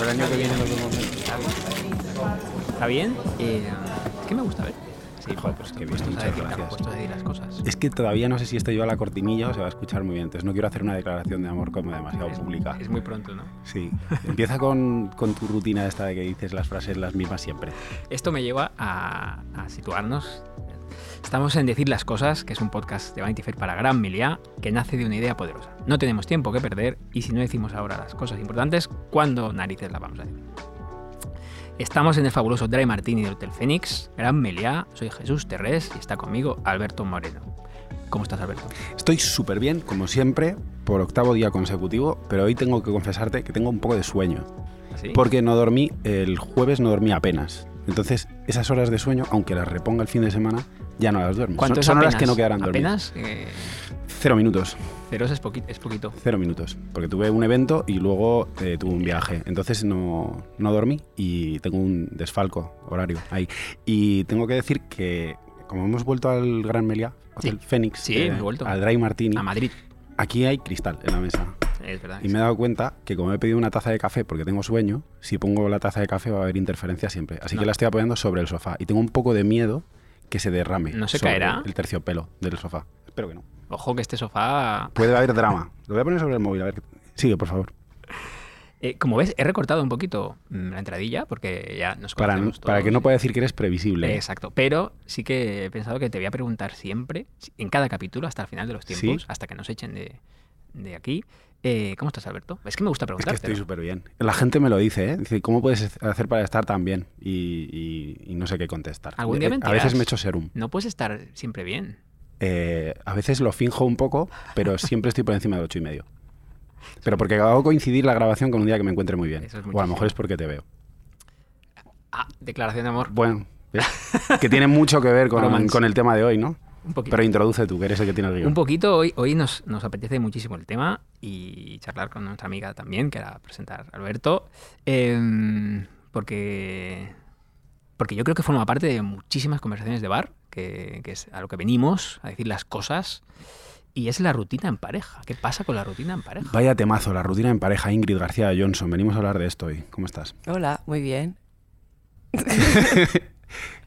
El año que viene nos vemos. ¿Está bien? Eh, es que me gusta ver. Sí, Joder, pues qué bien, muchas gracias. puestos a decir las cosas. Es que todavía no sé si esto lleva la cortinilla o se va a escuchar muy bien. Entonces no quiero hacer una declaración de amor como demasiado Es- pública. Es muy pronto, ¿no? Sí. Empieza con, con tu rutina esta de que dices las frases las mismas siempre. Esto me lleva a, a situarnos. Estamos en Decir las Cosas, que es un podcast de Vanity Fair para Gran Meliá, que nace de una idea poderosa. No tenemos tiempo que perder y si no decimos ahora las cosas importantes, ¿cuándo narices las vamos a decir? Estamos en el fabuloso Dry Martini del Hotel Fénix, Gran Meliá, soy Jesús Terrés y está conmigo Alberto Moreno. ¿Cómo estás, Alberto? Estoy súper bien, como siempre, por octavo día consecutivo, pero hoy tengo que confesarte que tengo un poco de sueño. ¿Así? Porque no dormí, el jueves no dormí apenas. Entonces, esas horas de sueño, aunque las reponga el fin de semana, ya no las duermo. ¿Cuánto Son, son horas que no quedarán dormidas. Apenas eh, Cero minutos. ceros es, poqui- es poquito. Cero minutos. Porque tuve un evento y luego eh, tuve un viaje. Entonces no, no dormí y tengo un desfalco horario ahí. Y tengo que decir que, como hemos vuelto al Gran Meliá, Hotel Sí. Fénix, Sí, eh, vuelto. al Dry Martini, A Madrid. aquí hay cristal en la mesa. Es verdad. Y me he dado cuenta que como he pedido una taza de café porque tengo sueño, si pongo la taza de café va a haber interferencia siempre. Así No. que la estoy apoyando sobre el sofá. Y tengo un poco de miedo que se derrame. ¿No se sobre caerá? El terciopelo del sofá. Espero que no. Ojo que este sofá Puede haber drama. Lo voy a poner sobre el móvil. A ver. Sigue, por favor. Eh, como ves, he recortado un poquito mm, la entradilla porque ya nos Para, para que no pueda decir que eres previsible. Exacto, pero sí que he pensado que te voy a preguntar siempre, en cada capítulo, hasta el final de los tiempos, Sí. hasta que nos echen de, de aquí. Eh, ¿Cómo estás, Alberto? Es que me gusta Es que preguntarte. estoy súper bien. La gente me lo dice, ¿eh? Dice, ¿cómo puedes hacer para estar tan bien? Y, y- y no sé qué contestar. Algún día Eh, a veces me echo serum. No puedes estar siempre bien. Eh, a veces lo finjo un poco, pero siempre estoy por encima de ocho y medio. Pero porque hago coincidir la grabación con un día que me encuentre muy bien. Es o a lo mejor es porque te veo. Ah, declaración de amor. Bueno, ¿ves? que tiene mucho que ver con el tema de hoy, ¿no? Un poquito. Pero introduce tú, que eres el que tiene el guion. Un poquito, hoy, hoy nos, nos apetece muchísimo el tema y charlar con nuestra amiga también, que era presentar a Alberto, em, porque, porque yo creo que forma parte de muchísimas conversaciones de bar, que, que es a lo que venimos, a decir las cosas, y es la rutina en pareja. ¿Qué pasa con la rutina en pareja? Vaya temazo, la rutina en pareja, Ingrid García Johnson. Venimos a hablar de esto hoy. ¿Cómo estás? Hola, muy bien.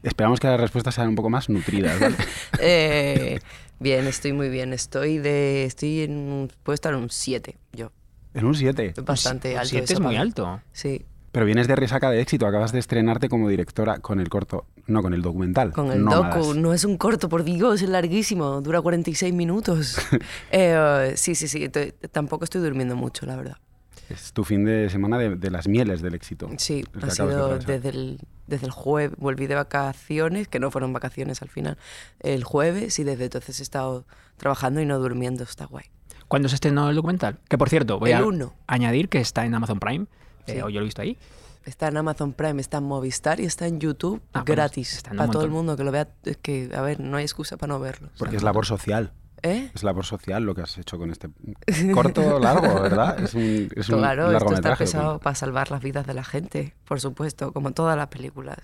Esperamos que las respuestas sean un poco más nutridas. ¿vale? Eh, bien, estoy muy bien. Estoy de. Estoy en. un- Puedo estar en un 7, yo. en un 7. Bastante alto. Siete eso es muy alto. Sí, Pero vienes de resaca de éxito. Acabas de estrenarte como directora con el corto. No, con el documental. con el Nómadas. docu. No es un corto, por Dios, es larguísimo. Dura 46 minutos. Eh, sí, sí, sí. Tampoco estoy durmiendo mucho, la verdad. Es tu fin de semana de, de las mieles del éxito. Sí, ha de sido desde el, desde el jueves. Volví de vacaciones, que no fueron vacaciones al final, el jueves y desde entonces he estado trabajando y no durmiendo. Está guay. ¿Cuándo se estrenó el documental? Que por cierto, voy El a uno. añadir que está en Amazon Prime. eh, Sí. o yo lo he visto ahí. Está en Amazon Prime, está en Movistar y está en YouTube Ah, pues gratis. está en un para todo el mundo que lo vea. Que, a ver, no hay excusa para no verlo. Porque es labor social. ¿Eh? Es labor social lo que has hecho con este corto largo, ¿verdad? Es un, es un Claro, esto está pesado para salvar las vidas de la gente, por supuesto, como todas las películas.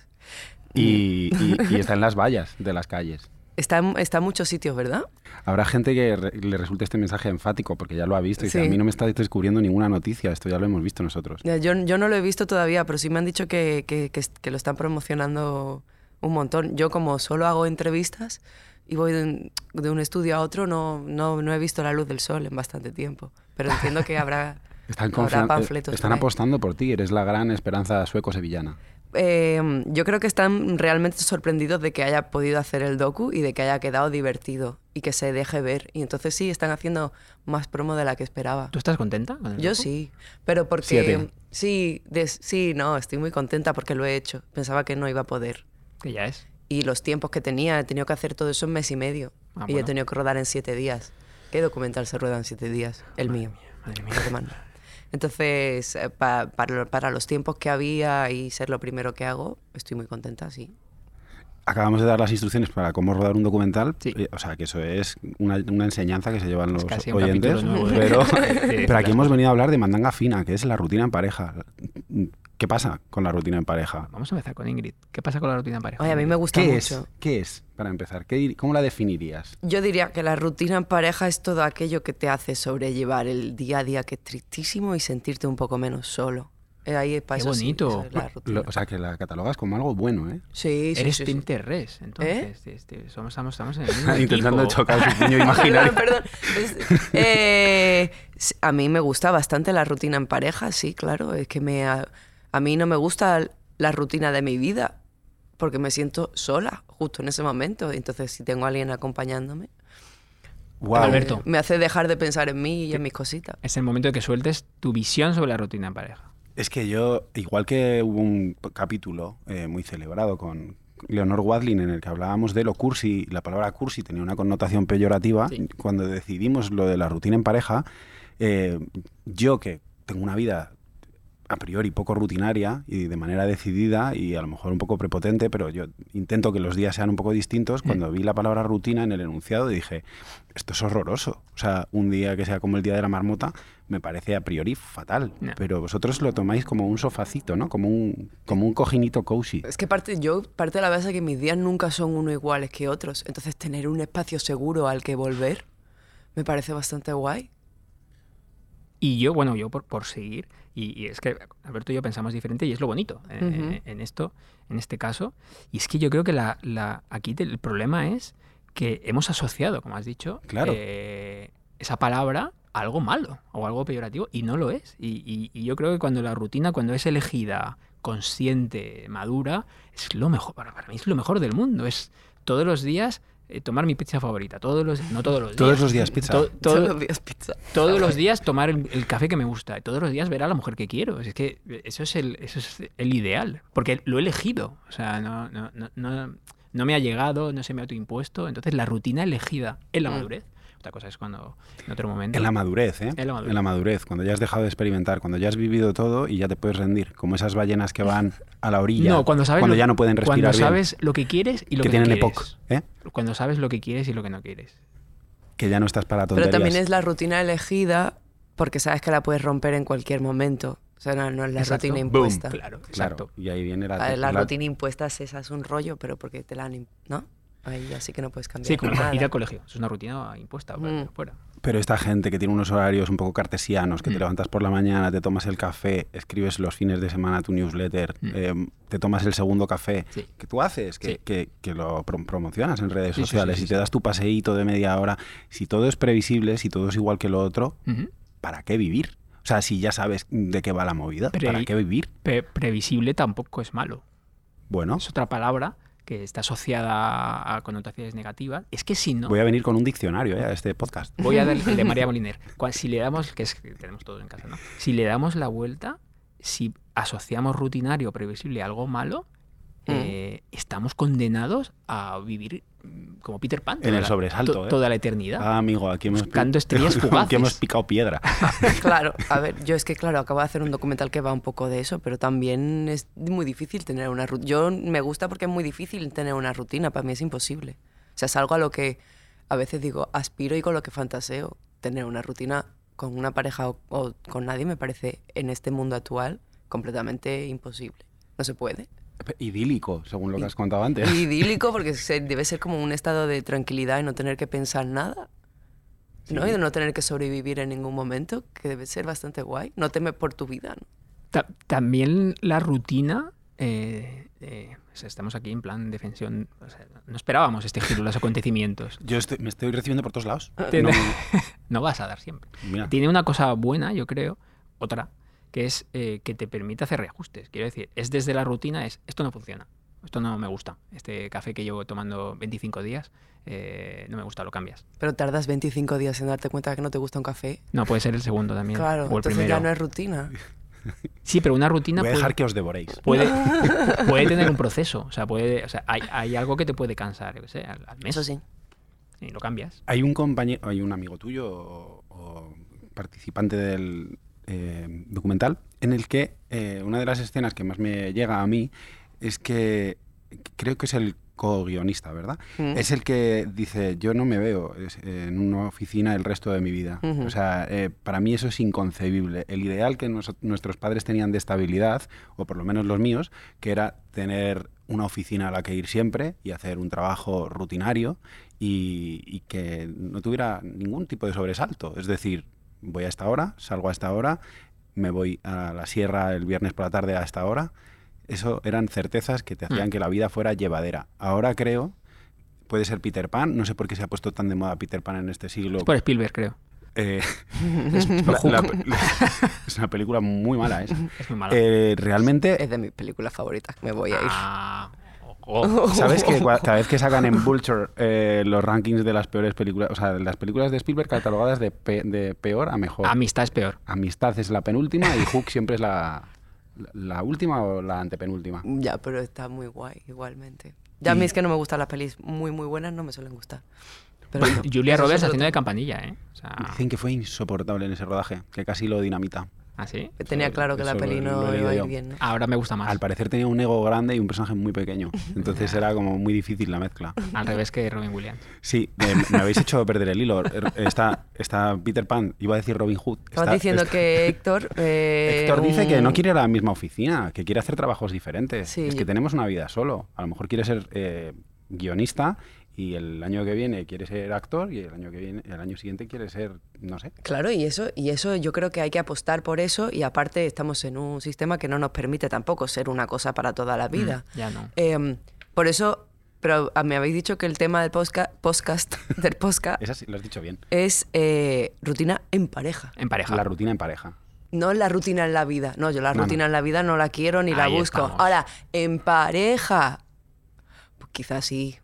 Y, y- y está en las vallas de las calles. Está en, está en muchos sitios, ¿verdad? Habrá gente que re- le resulte este mensaje enfático porque ya lo ha visto y dice, a mí no me está descubriendo ninguna noticia, esto ya lo hemos visto nosotros. Ya, Yo, yo no lo he visto todavía, pero sí me han dicho que, que- que- que lo están promocionando un montón. Yo como solo hago entrevistas y voy de un, de un estudio a otro, no, no, no he visto la luz del sol en bastante tiempo. Pero entiendo que habrá, Están, habrá confia- panfletos. están apostando por ti, eres la gran esperanza sueco-sevillana. Eh, yo creo que están realmente sorprendidos de que haya podido hacer el docu y de que haya quedado divertido y que se deje ver. Y entonces sí, están haciendo más promo de la que esperaba. ¿Tú estás contenta con el Yo docu? sí, pero porque... Siete. Sí, des- sí, no, estoy muy contenta porque lo he hecho. Pensaba que no iba a poder. Que ya es. Y los tiempos que tenía, he tenido que hacer todo eso en mes y medio. Ah, y bueno. he tenido que rodar en siete días. ¿Qué documental se rueda en siete días? El mío. Madre mía. Entonces, eh, pa- para, para los tiempos que había y ser lo primero que hago, estoy muy contenta, sí. Acabamos de dar las instrucciones para cómo rodar un documental, Sí. eh, o sea que eso es una, una enseñanza que se llevan los oyentes, nuevo pero, pero aquí hemos venido a hablar de mandanga fina, que es la rutina en pareja. ¿Qué pasa con la rutina en pareja? Vamos a empezar con Ingrid. ¿Qué pasa con la rutina en pareja? Oye, a mí me gusta ¿Qué mucho. es? ¿Qué es, para empezar? ¿Qué dir- ¿Cómo la definirías? Yo diría que la rutina en pareja es todo aquello que te hace sobrellevar el día a día que es tristísimo y sentirte un poco menos solo. Eh, Ahí, para Qué sí, bonito. eso es la rutina. Lo- o sea, que la catalogas como algo bueno, ¿eh? sí, sí, Eres sí, sí. Entonces. Este, somos, estamos, estamos en el mismo Intentando equipo. chocar su puño imaginario. Perdón, perdón. Es- eh, a mí me gusta bastante la rutina en pareja, sí, claro. Es que me, a, a mí no me gusta la rutina de mi vida porque me siento sola justo en ese momento. Entonces, si tengo a alguien acompañándome, Guau. Alberto. me hace dejar de pensar en mí y en mis cositas. Es el momento de que sueltes tu visión sobre la rutina en pareja. Es que yo, igual que hubo un capítulo eh, muy celebrado con Leonor Wadlin en el que hablábamos de lo cursi, la palabra cursi tenía una connotación peyorativa, Sí. cuando decidimos lo de la rutina en pareja, eh, yo que tengo una vida a priori poco rutinaria y de manera decidida y a lo mejor un poco prepotente, pero yo intento que los días sean un poco distintos. Cuando vi la palabra rutina en el enunciado dije, esto es horroroso. O sea, un día que sea como el día de la marmota me parece a priori fatal. No. Pero vosotros lo tomáis como un sofacito, ¿no? Como un, como un cojinito cozy. Es que parte, yo parte de la base que mis días nunca son uno iguales que otros. Entonces, tener un espacio seguro al que volver me parece bastante guay. Y yo, bueno, yo por, por seguir, y, y es que Alberto y yo pensamos diferente y es lo bonito eh, en, en esto, en este caso. Y es que yo creo que la, la- aquí el problema es que hemos asociado, como has dicho, Claro. eh, esa palabra a algo malo o algo peyorativo y no lo es. Y, y- y yo creo que cuando la rutina, cuando es elegida, consciente, madura, es lo mejor, para, para mí es lo mejor del mundo. Es todos los días eh, tomar mi pizza favorita, todos los, no todos los días. Todos los días pizza. To- todo- Todos los días pizza. todos los días tomar el, el café que me gusta, y todos los días ver a la mujer que quiero. Es que eso es el, eso es el ideal, porque lo he elegido. O sea, no, no, no, no, no me ha llegado, no se me ha autoimpuesto. Entonces, la rutina elegida en la Mm. Otra cosa es cuando en otro momento. En la madurez, ¿eh? En la madurez. cuando ya has dejado de experimentar, cuando ya has vivido todo y ya te puedes rendir, como esas ballenas que van a la orilla no, cuando sabes lo- ya no pueden respirar Cuando bien, sabes lo que quieres y lo que que, no tienen quieres. EPOC, ¿eh? Cuando sabes lo que quieres y lo que no quieres. que ya no estás para Pero tonterías. también es la rutina elegida porque sabes que la puedes romper en cualquier momento. O sea, no, no es la Exacto. rutina impuesta. Claro, Claro, exacto. y ahí viene la... La, la la- rutina impuesta es esa, es un rollo, pero porque te la han... ¿No? Ahí así que no puedes cambiar Sí, como nada. ir al colegio. Es una rutina impuesta. Mm. Fuera. Pero esta gente que tiene unos horarios un poco cartesianos, que te Mm. levantas por la mañana, te tomas el café, escribes los fines de semana tu newsletter, Mm. eh, te tomas el segundo café, Sí. que tú haces, que, Sí. que- que lo prom- promocionas en redes Sí, sociales sí, sí, y te sí. das tu paseíto de media hora, si todo es previsible, si todo es igual que lo otro. ¿para qué vivir? O sea, si ya sabes de qué va la movida, Pero ¿para qué vivir? Pre- previsible tampoco es malo. Bueno, Es otra palabra que está asociada a connotaciones negativas. Es que si no, voy a venir con un diccionario eh, a este podcast. voy a dar el de María Moliner. Si le damos, que es que tenemos todos en casa, ¿no? Si le damos la vuelta, si asociamos rutinario previsible a algo malo, Mm. eh, estamos condenados a vivir mm, como Peter Pan. En toda el la- sobresalto, to- ¿eh? Toda la eternidad. Ah, amigo, aquí hemos, Buscando estrellas aquí fugaces. hemos picado piedra. Claro, a ver, yo es que, claro, acabo de hacer un documental que va un poco de eso, pero también es muy difícil tener una rutina. Yo me gusta porque es muy difícil tener una rutina, para mí es imposible. O sea, es algo a lo que a veces digo, aspiro y con lo que fantaseo. Tener una rutina con una pareja o, o con nadie me parece, en este mundo actual, completamente imposible. No se puede. Idílico, según lo que has contado antes. Idílico porque se- debe ser como un estado de tranquilidad y no tener que pensar nada. ¿no? Y de no tener que sobrevivir en ningún momento, que debe ser bastante guay. No temes por tu vida, ¿no? Ta- también la rutina. eh, eh, o sea, estamos aquí en plan defensión. o sea, no esperábamos este giro de los acontecimientos. Yo estoy- me estoy recibiendo por todos lados. No, No vas a dar siempre. mira, Tiene una cosa buena, yo creo, otra, que es eh, que te permite hacer reajustes. Quiero decir, es desde la rutina, es esto no funciona, esto no me gusta. Este café que llevo tomando 25 días, eh, no me gusta, lo cambias. Pero tardas 25 días en darte cuenta de que no te gusta un café. No, puede ser el segundo también. Claro, o el entonces primero. ya no es rutina. Sí, pero una rutina voy a puede, dejar que os devoréis. puede, puede tener un proceso. O sea, puede, o sea hay, hay algo que te puede cansar, yo qué sé, al, al mes. Eso sí. Y lo cambias. Hay un compañero, hay un amigo tuyo o, o participante del eh, documental en el que eh, una de las escenas que más me llega a mí es que creo que es el co-guionista, ¿verdad? Mm. Es el que dice, yo no me veo en una oficina el resto de mi vida. O sea, eh, para mí eso es inconcebible. El ideal que nos- nuestros padres tenían de estabilidad, o por lo menos los míos, que era tener una oficina a la que ir siempre y hacer un trabajo rutinario y, y que no tuviera ningún tipo de sobresalto. Es decir, voy a esta hora, salgo a esta hora, me voy a la sierra el viernes por la tarde a esta hora. Eso eran certezas que te hacían Mm. que la vida fuera llevadera. Ahora creo, puede ser Peter Pan, no sé por qué se ha puesto tan de moda Peter Pan en este siglo. Es por Spielberg, creo. Eh, Es, la- la- la- es una película muy mala, esa. es muy malo. Eh, realmente, Es de mis películas favoritas. Me voy a ir. Ah, ojo. ¿sabes que cada vez que sacan en Vulture eh, los rankings de las peores películas, o sea, las películas de Spielberg catalogadas de, pe- de peor a mejor? Amistad es peor. Amistad es la penúltima y Hook siempre es la, la, última o la antepenúltima. Ya, pero está muy guay, igualmente. Ya a mí es que no me gustan las pelis muy, muy buenas, no me suelen gustar. Pero no, Julia Roberts haciendo de campanilla, ¿eh? O sea, Dicen que fue insoportable en ese rodaje, que casi lo dinamita. ¿Así? Tenía Eso- claro que la peli no lo iba a ir bien, ¿no? Ahora me gusta más. Al parecer tenía un ego grande y un personaje muy pequeño. Entonces era como muy difícil la mezcla. Al revés que Robin Williams. Sí, eh, me habéis hecho perder el hilo. Er- Está, está Peter Pan, iba a decir Robin Hood. Estabas Está- diciendo está- que Héctor... eh, Héctor dice que no quiere ir a la misma oficina, que quiere hacer trabajos diferentes. Sí. Es que tenemos una vida solo. A lo mejor quiere ser eh, guionista y el año que viene quiere ser actor y el año que viene, el año siguiente quiere ser, no sé. Claro, y eso, y eso yo creo que hay que apostar por eso y aparte estamos en un sistema que no nos permite tampoco ser una cosa para toda la vida. Mm, ya no. Em, por eso, pero ah, me habéis dicho que el tema del posca- podcast, del podcast Esa sí, lo has dicho bien. es eh, rutina en pareja. En pareja. La rutina en pareja. No la rutina en la vida. No, yo la No, rutina no. en la vida no la quiero ni la busco. estamos. Ahora, en pareja. Pues quizás sí.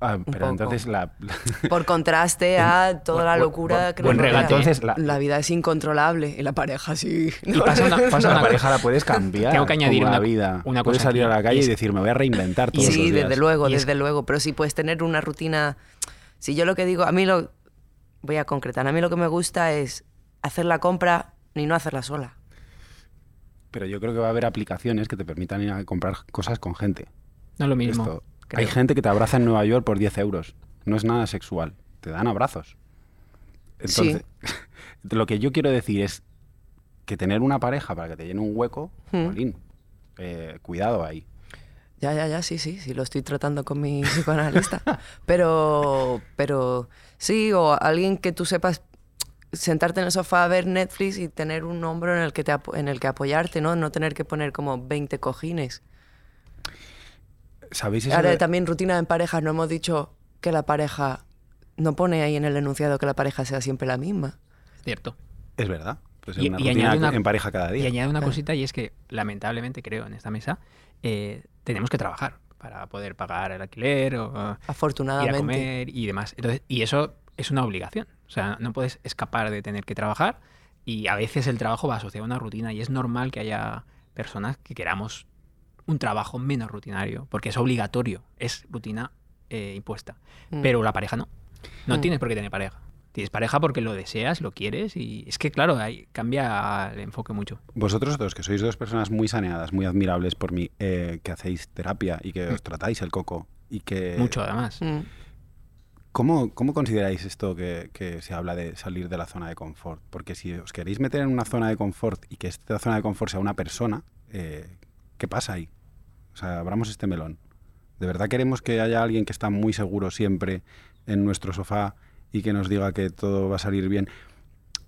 Ah, pero entonces la, Por contraste a toda la locura buen- ¿eh? Entonces la, La vida es incontrolable y la pareja sí. Y pasa una, pasa una pareja la puedes cambiar. Tengo que añadir una- vida. una puedes cosa salir aquí, a la calle y y, es- decir, me voy a reinventar todos Sí, los días. desde luego, Y es- desde luego. Pero si puedes tener una rutina. Si yo lo que digo, a mí lo. Voy a concretar. A mí lo que me gusta es hacer la compra y no hacerla sola. Pero yo creo que va a haber aplicaciones que te permitan ir a comprar cosas con gente. No es lo mismo. Esto- creo. Hay gente que te abraza en Nueva York por 10 euros. No es nada sexual. Te dan abrazos. Entonces, lo que yo quiero decir es que tener una pareja para que te llene un hueco, Hmm. jolín, eh, cuidado ahí. Ya, ya, ya, sí, sí, sí, lo estoy tratando con mi psicoanalista. pero, pero sí, o alguien que tú sepas sentarte en el sofá a ver Netflix y tener un hombro en el que, te en el que apoyarte, ¿no? No tener que poner como 20 cojines. ¿Sabéis eso Ahora de- también rutina en parejas, no hemos dicho que la pareja, no pone ahí en el enunciado que la pareja sea siempre la misma. Cierto. Es verdad. Puede ser Y- una y rutina añade una- en pareja cada Y día. añado una cosita y es que, lamentablemente, creo, en esta mesa, eh, tenemos que trabajar para poder pagar el alquiler o uh, ir a Afortunadamente. comer y demás. Entonces, y eso es una obligación. O sea, no puedes escapar de tener que trabajar y a veces el trabajo va asociado a una rutina y es normal que haya personas que queramos un trabajo menos rutinario porque es obligatorio, es rutina eh, impuesta. Mm. Pero la pareja no. No Mm. tienes por qué tener pareja. Tienes pareja porque lo deseas, lo quieres y es que, claro, ahí cambia el enfoque mucho. Vosotros dos, que sois dos personas muy saneadas, muy admirables por mí, eh, que hacéis terapia y que os tratáis el coco y que... Mucho, además. Mm. ¿Cómo, cómo consideráis esto que, que se habla de salir de la zona de confort? Porque si os queréis meter en una zona de confort y que esta zona de confort sea una persona, eh, ¿qué pasa ahí? O sea, abramos este melón. ¿De verdad queremos que haya alguien que está muy seguro siempre en nuestro sofá y que nos diga que todo va a salir bien?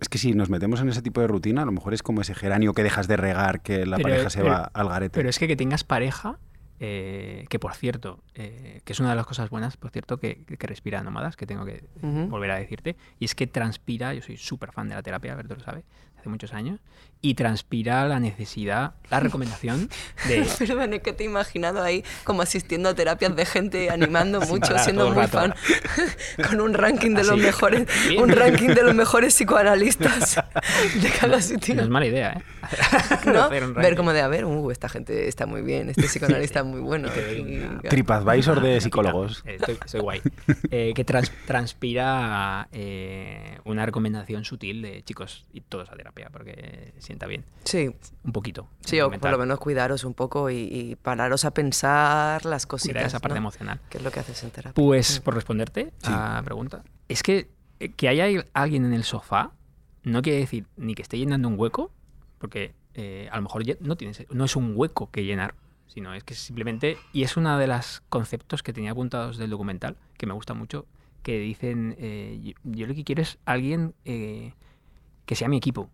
Es que si nos metemos en ese tipo de rutina, a lo mejor es como ese geranio que dejas de regar, que la Pero- pareja se pero- va al garete. Pero es que que tengas pareja, eh, que por cierto, eh, que es una de las cosas buenas, por cierto, que, que respira nómadas, que tengo que volver a decirte, y es que transpira, yo soy súper fan de la terapia, Alberto lo sabe, hace muchos años, y transpira la necesidad, la recomendación de... Perdón, es que te he imaginado ahí como asistiendo a terapias de gente, animando mucho, parar, siendo muy rato. fan, con un ranking de los Así. mejores, Bien. un ranking de los mejores psicoanalistas de cada No sitio. es mala idea, ¿eh? ¿no? Ver como de, a ver, uh, esta gente está muy bien, este psicoanalista es muy bueno. y- TripAdvisor de Una psicólogos. Eh, Estoy, soy guay. Eh, que trans- transpira eh, una recomendación sutil de chicos y todos a terapia. Terapia porque sienta bien. Sí. Un poquito. Sí, o por lo menos cuidaros un poco y, pararos a pensar las cositas. Cuidar esa parte emocional. Que es lo que haces en terapia. Pues, por responderte a la pregunta, es que eh, que haya alguien en el sofá no quiere decir ni que esté llenando un hueco, porque eh, a lo mejor no, tienes, no es un hueco que llenar, sino es que simplemente, y es uno de los conceptos que tenía apuntados del documental, que me gusta mucho, que dicen, eh, yo, lo que quiero es alguien que sea mi equipo,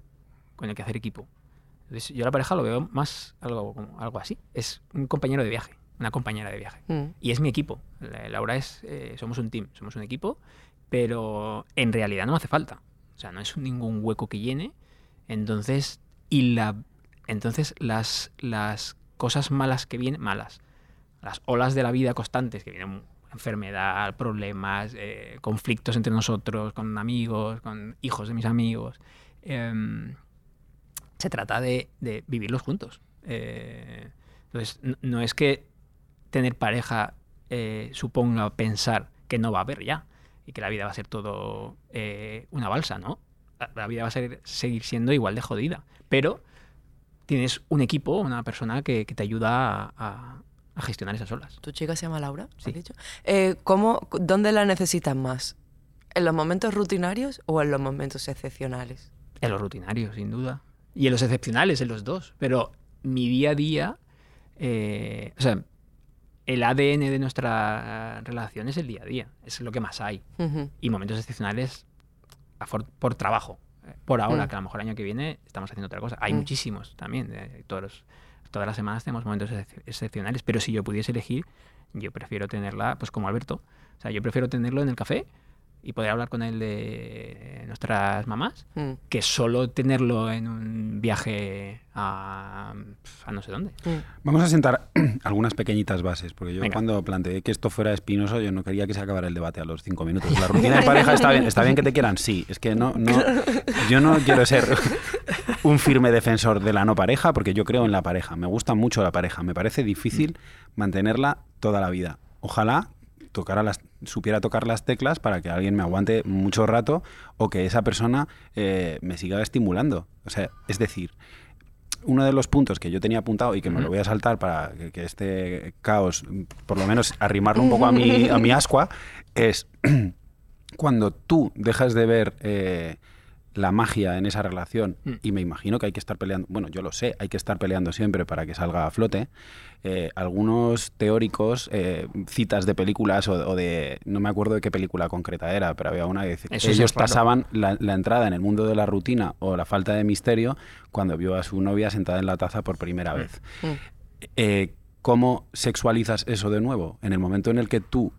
con el que hacer equipo. Entonces, yo la pareja lo veo más algo, algo así, es un compañero de viaje, una compañera de viaje. Mm. Y es mi equipo. Laura es, somos un team, somos un equipo pero en realidad no hace falta. O sea, no es ningún hueco que llene. Entonces, y la, entonces las, las cosas malas que vienen, malas, las olas de la vida constantes, que vienen enfermedad, problemas, eh, conflictos entre nosotros, con amigos, con hijos de mis amigos, em, se trata de, vivirlos juntos. Eh, entonces, no, es que tener pareja eh, suponga pensar que no va a haber ya y que la vida va a ser todo eh, una balsa, ¿no? La, vida va a ser, seguir siendo igual de jodida. Pero tienes un equipo, una persona que, te ayuda a, gestionar esas olas. ¿Tu chica se llama Laura? Sí. Dicho? Eh, ¿cómo, ¿Dónde la necesitan más? ¿En los momentos rutinarios o en los momentos excepcionales? En los rutinarios, sin duda. Y en los excepcionales, en los dos. Pero mi día a día, eh, o sea, el ADN de nuestra relación es el día a día, es lo que más hay. Y momentos excepcionales por, trabajo. Por ahora, mm. que a lo mejor el año que viene estamos haciendo otra cosa. Hay mm. muchísimos también. todos todas las semanas tenemos momentos excepcionales, pero si yo pudiese elegir, yo prefiero tenerla, pues como Alberto. O sea, yo prefiero tenerlo en el café y poder hablar con él de nuestras mamás, mm. que solo tenerlo en un viaje a, no sé dónde. Mm. Vamos a sentar algunas pequeñitas bases, porque yo cuando planteé que esto fuera espinoso, yo no quería que se acabara el debate a los cinco minutos. La rutina de pareja está bien, está bien que te quieran, sí. Es que no, no, yo no quiero ser un firme defensor de la no pareja, porque yo creo en la pareja. Me gusta mucho la pareja. Me parece difícil mm. mantenerla toda la vida. Ojalá tocara las, supiera tocar las teclas para que alguien me aguante mucho rato o que esa persona eh, me siga estimulando. O sea, es decir, uno de los puntos que yo tenía apuntado y que me lo voy a saltar para que, este caos, por lo menos arrimarlo un poco a mi, a mi ascua, es cuando tú dejas de ver eh, la magia en esa relación, mm. y me imagino que hay que estar peleando, bueno, yo lo sé, hay que estar peleando siempre para que salga a flote, eh, algunos teóricos, eh, citas de películas o, de, no me acuerdo de qué película concreta era, pero había una que ellos tasaban la, entrada en el mundo de la rutina o la falta de misterio cuando vio a su novia sentada en la taza por primera mm. vez. Mm. Eh, ¿Cómo sexualizas eso de nuevo? En el momento en el que tú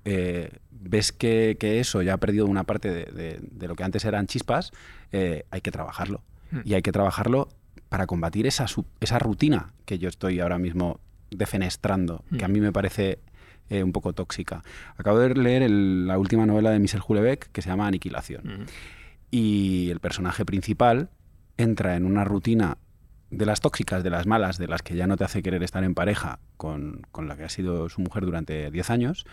ves que, eso ya ha perdido una parte de, lo que antes eran chispas, eh, hay que trabajarlo. Hmm. Y hay que trabajarlo para combatir esa, esa rutina que yo estoy ahora mismo defenestrando, que a hmm. mí me parece eh, un poco tóxica. Acabo de leer la última novela de Michel Houellebecq que se llama Aniquilación. Hmm. Y el personaje principal entra en una rutina de las tóxicas, de las malas, de las que ya no te hace querer estar en pareja con, con la que ha sido su mujer durante 10 años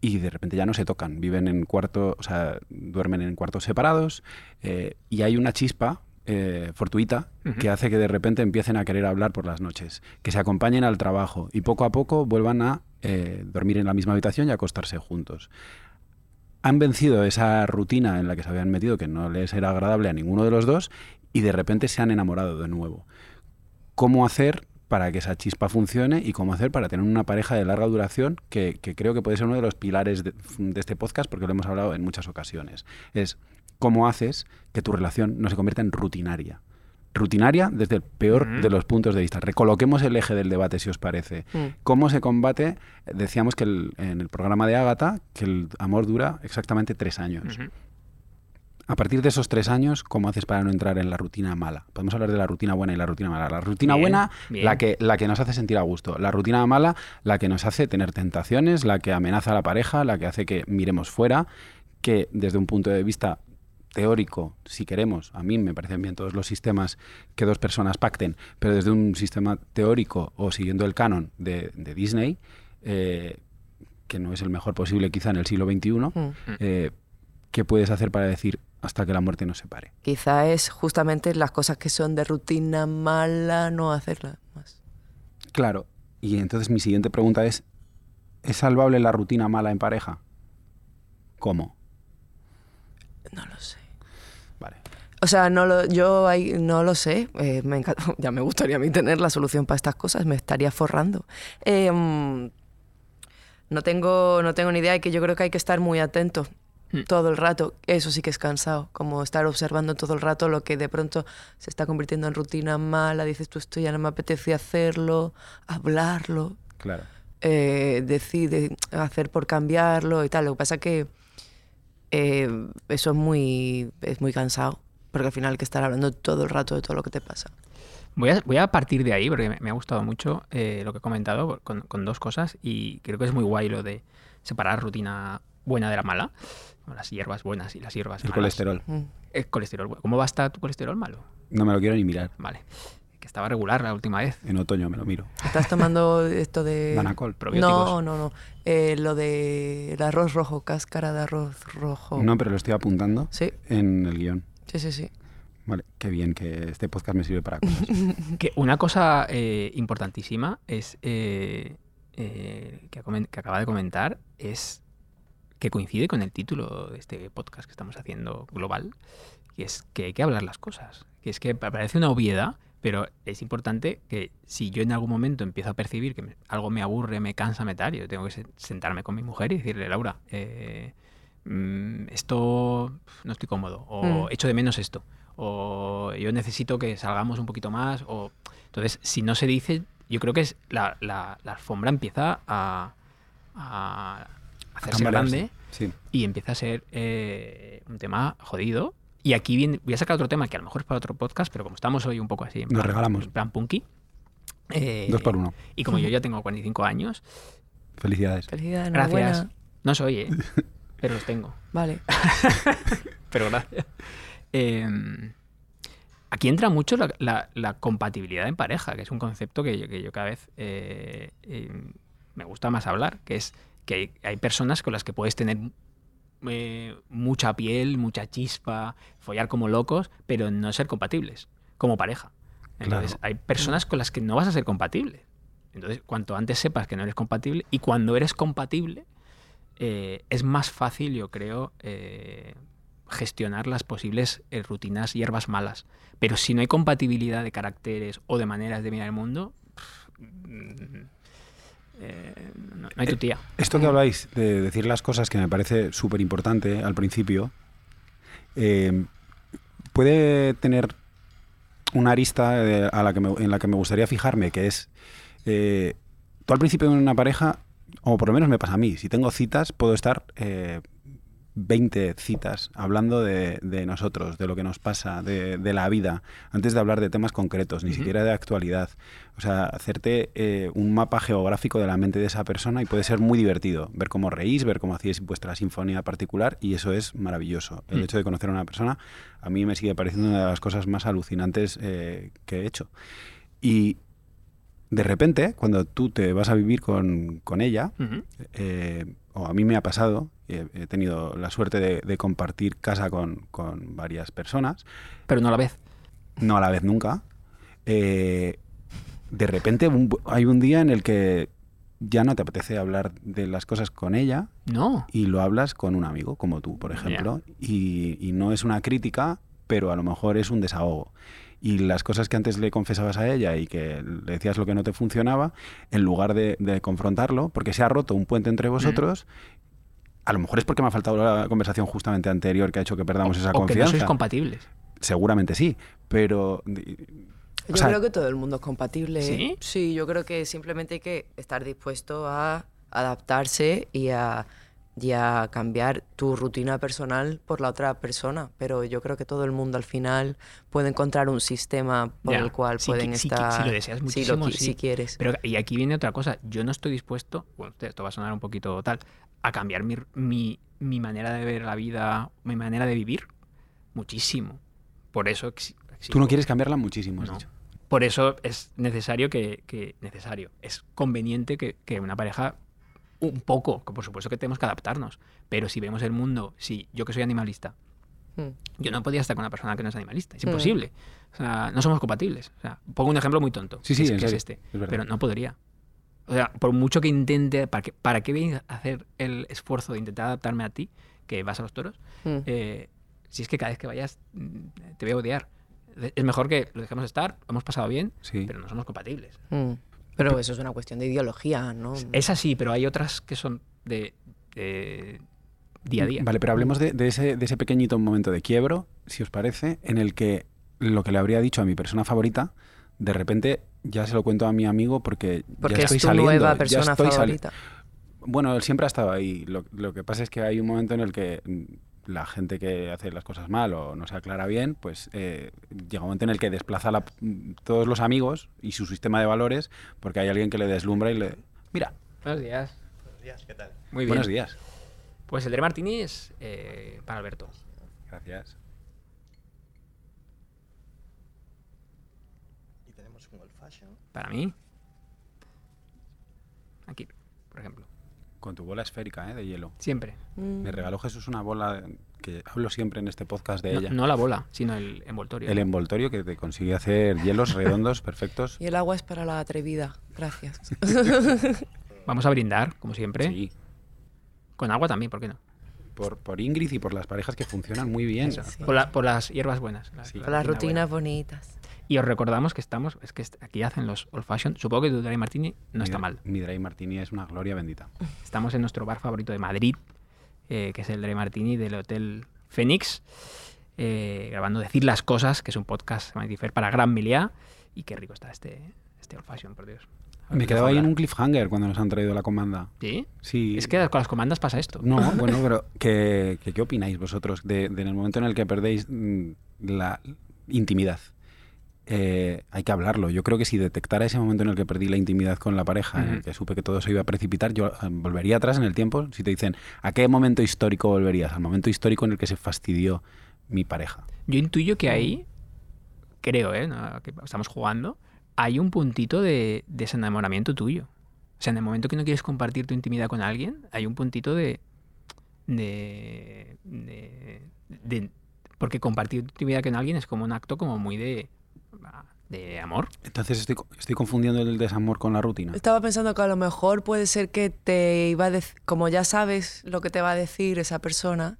y de repente ya no se tocan, viven en cuartos, o sea, duermen en cuartos separados eh, y hay una chispa eh, fortuita que hace que de repente empiecen a querer hablar por las noches, que se acompañen al trabajo y poco a poco vuelvan a eh, dormir en la misma habitación y acostarse juntos. Han vencido esa rutina en la que se habían metido, que no les era agradable a ninguno de los dos, y de repente se han enamorado de nuevo. ¿Cómo hacer para que esa chispa funcione y cómo hacer para tener una pareja de larga duración, que, creo que puede ser uno de los pilares de, este podcast, porque lo hemos hablado en muchas ocasiones. Es cómo haces que tu relación no se convierta en rutinaria. Rutinaria desde el peor de los puntos de vista. Recoloquemos el eje del debate, si os parece. Mm. ¿Cómo se combate? Decíamos que en el programa de Ágata que el amor dura exactamente tres años. A partir de esos tres años, ¿cómo haces para no entrar en la rutina mala? Podemos hablar de la rutina buena y la rutina mala. La rutina buena, La, que, la que nos hace sentir a gusto. La rutina mala, la que nos hace tener tentaciones, la que amenaza a la pareja, la que hace que miremos fuera, que desde un punto de vista teórico, si queremos, a mí me parecen bien todos los sistemas que dos personas pacten, pero desde un sistema teórico o siguiendo el canon de, Disney, eh, que no es el mejor posible quizá en el siglo XXI, mm. eh, ¿qué puedes hacer para decir, hasta que la muerte nos separe. Quizá es justamente las cosas que son de rutina mala no hacerlas más. Claro. Y entonces mi siguiente pregunta es, ¿es salvable la rutina mala en pareja? ¿Cómo? No lo sé. Vale. O sea, no lo, yo ahí no lo sé. eh, me encanta- ya me gustaría a mí tener la solución para estas cosas. Me estaría forrando. Eh, mm, no tengo, no tengo ni idea. Y que yo creo que hay que estar muy atento. Todo el rato. Eso sí que es cansado. Como estar observando todo el rato lo que de pronto se está convirtiendo en rutina mala. Dices tú, esto ya no me apetece hacerlo. Hablarlo. Claro. eh, decide hacer por cambiarlo y tal. Lo que pasa que eh, eso es muy, es muy cansado, porque al final hay que estar hablando todo el rato de todo lo que te pasa. Voy a, voy a partir de ahí porque me, me ha gustado mucho eh, lo que he comentado con, con dos cosas y creo que es muy guay lo de separar rutina buena de la mala, las hierbas buenas y las hierbas El malas. colesterol. Mm. El colesterol bueno. ¿Cómo va a estar tu colesterol malo? No me lo quiero ni mirar. Vale. Que estaba regular la última vez. En otoño me lo miro. ¿Estás tomando esto de...? Danacol. Probióticos. No, no, no. Eh, lo de el arroz rojo, cáscara de arroz rojo. No, pero lo estoy apuntando Sí, en el guion. sí, sí, sí. Vale, qué bien que este podcast me sirve para cosas. Que una cosa eh, importantísima es eh, eh, que, ha comen- que acaba de comentar es que coincide con el título de este podcast que estamos haciendo global, y es que hay que hablar las cosas. Que es que pa- parece una obviedad, pero es importante que si yo en algún momento empiezo a percibir que me- algo me aburre, me cansa, me tal, yo tengo que se- sentarme con mi mujer y decirle, Laura, eh, mm, esto no estoy cómodo, o Mm. echo de menos esto, o yo necesito que salgamos un poquito más, o entonces si no se dice, yo creo que es la, la- la alfombra empieza a, a hacerse grande Sí. y empieza a ser eh, un tema jodido. Y aquí viene, voy a sacar otro tema que a lo mejor es para otro podcast, pero como estamos hoy un poco así, en Nos plan, regalamos. en plan punky. eh, Dos por uno. Y como yo ya tengo 45 años, Felicidades. Felicidades, gracias. No soy, ¿eh? pero los tengo. Vale. Pero gracias. Eh, aquí entra mucho la, la- la compatibilidad en pareja, que es un concepto que yo, que yo cada vez eh, eh, me gusta más hablar, que es que hay, hay personas con las que puedes tener eh, mucha piel, mucha chispa, follar como locos, pero no ser compatibles como pareja. Entonces, Claro. hay personas con las que no vas a ser compatible. Entonces, cuanto antes sepas que no eres compatible y cuando eres compatible, eh, es más fácil, yo creo, eh, gestionar las posibles eh, rutinas hierbas malas. Pero si no hay compatibilidad de caracteres o de maneras de mirar el mundo, pff, eh, no, no hay tu tía. Esto que habláis de decir las cosas que me parece súper importante al principio, eh, puede tener una arista eh, a la que me- en la que me gustaría fijarme, que es, eh, tú al principio de una pareja, o por lo menos me pasa a mí, si tengo citas, puedo estar eh, 20 citas hablando de, de nosotros, de lo que nos pasa, de, de la vida, antes de hablar de temas concretos, ni siquiera de actualidad. O sea, hacerte eh, un mapa geográfico de la mente de esa persona y puede ser muy divertido. Ver cómo reís, ver cómo hacéis vuestra sinfonía particular y eso es maravilloso. El Mm. hecho de conocer a una persona a mí me sigue pareciendo una de las cosas más alucinantes eh, que he hecho. Y de repente, cuando tú te vas a vivir con, con ella, eh, o a mí me ha pasado, he, he tenido la suerte de, de compartir casa con, con varias personas, Pero no a la vez. no a la vez nunca, eh, de repente un- hay un día en el que ya no te apetece hablar de las cosas con ella No. y lo hablas con un amigo, como tú, por ejemplo, y, y no es una crítica, pero a lo mejor es un desahogo. Y las cosas que antes le confesabas a ella y que le decías lo que no te funcionaba, en lugar de, de confrontarlo, porque se ha roto un puente entre vosotros, a lo mejor es porque me ha faltado la conversación justamente anterior que ha hecho que perdamos esa o que no confianza. sois compatibles. Seguramente sí, pero... o Yo sea, creo que todo el mundo es compatible. ¿Sí? Sí, yo creo que simplemente hay que estar dispuesto a adaptarse y a, y a cambiar tu rutina personal por la otra persona. Pero yo creo que todo el mundo al final puede encontrar un sistema por Ya, el cual si pueden estar. si lo deseas si, muchísimo, si quieres. Pero, y aquí viene otra cosa. Yo no estoy dispuesto, bueno, esto va a sonar un poquito tal, a cambiar mi, mi, mi manera de ver la vida, mi manera de vivir, muchísimo. Por eso tú no quieres cambiarla muchísimo, has No. dicho. Por eso es necesario que, que- necesario, es conveniente que, que una pareja un poco, que por supuesto que tenemos que adaptarnos, pero si vemos el mundo, si yo que soy animalista, Mm. Yo no podía estar con una persona que no es animalista. Es Mm. imposible. O sea, no somos compatibles. O sea, pongo un ejemplo muy tonto. Sí, que sí, es, en que es este. es pero no podría. O sea, por mucho que intente, ¿para qué, ¿para qué voy a hacer el esfuerzo de intentar adaptarme a ti, que vas a los toros? Mm. eh, si es que cada vez que vayas mm, te voy a odiar. Es mejor que lo dejemos estar, hemos pasado bien, Sí. pero no somos compatibles. Mm. Pero eso es una cuestión de ideología, ¿no? Es así, pero hay otras que son de, de día a día. Vale, pero hablemos de, de ese, de ese pequeñito momento de quiebro, si os parece, en el que lo que le habría dicho a mi persona favorita, de repente ya se lo cuento a mi amigo porque, Porque ya es estoy tu saliendo. nueva ya persona favorita. Bueno, él siempre ha estado ahí. Lo, lo que pasa es que hay un momento en el que la gente que hace las cosas mal o no se aclara bien, pues eh, llega un momento en el que desplaza la- todos los amigos y su sistema de valores porque hay alguien que le deslumbra y le... Mira, Buenos días. Buenos días, ¿qué tal? Muy bien. buenos días. Pues el de Martini es eh, para Alberto. Gracias. Y tenemos un old fashion. Para mí. Aquí, por ejemplo. Con tu bola esférica, ¿eh? De hielo. Siempre. Mm. Me regaló Jesús una bola que hablo siempre en este podcast de No, ella. no la bola, sino el envoltorio. El envoltorio que te consigue hacer hielos redondos perfectos. Y el agua es para la atrevida. Gracias. Vamos a brindar, como siempre. Sí. Con agua también, ¿por qué no? Por, por Ingrid y por las parejas que funcionan muy bien. Sí. Por, la- por las hierbas buenas. la- Sí. la Con las rutina rutinas bonitas. Y os recordamos que estamos, es que aquí hacen los old fashion. Supongo que tu Dry Martini no está mal. Mi Dry Martini es una gloria bendita. Estamos en nuestro bar favorito de Madrid, eh, que es el Dry Martini del Hotel Fénix, eh, grabando Decir las Cosas, que es un podcast para Gran Miliá. Y qué rico está este, este old fashion, por Dios. Me quedaba ahí en un cliffhanger cuando nos han traído la comanda. ¿Sí? Sí. Es que con las comandas pasa esto. No, bueno, pero ¿qué, qué, qué opináis vosotros de, de en el momento en el que perdéis mm, la intimidad? Eh, hay que hablarlo. Yo creo que si detectara ese momento en el que perdí la intimidad con la pareja, en el que supe que todo se iba a precipitar, yo eh, volvería atrás en el tiempo. Si te dicen, ¿a qué momento histórico volverías? Al momento histórico en el que se fastidió mi pareja. Yo intuyo que ahí, creo, ¿eh? No, que estamos jugando, hay un puntito de desenamoramiento tuyo. O sea, en el momento que no quieres compartir tu intimidad con alguien, hay un puntito de. de. de. de- porque compartir tu intimidad con alguien es como un acto como muy de. De amor. Entonces estoy, estoy confundiendo el desamor con la rutina. Estaba pensando que a lo mejor puede ser que te iba a decir, como ya sabes lo que te va a decir esa persona,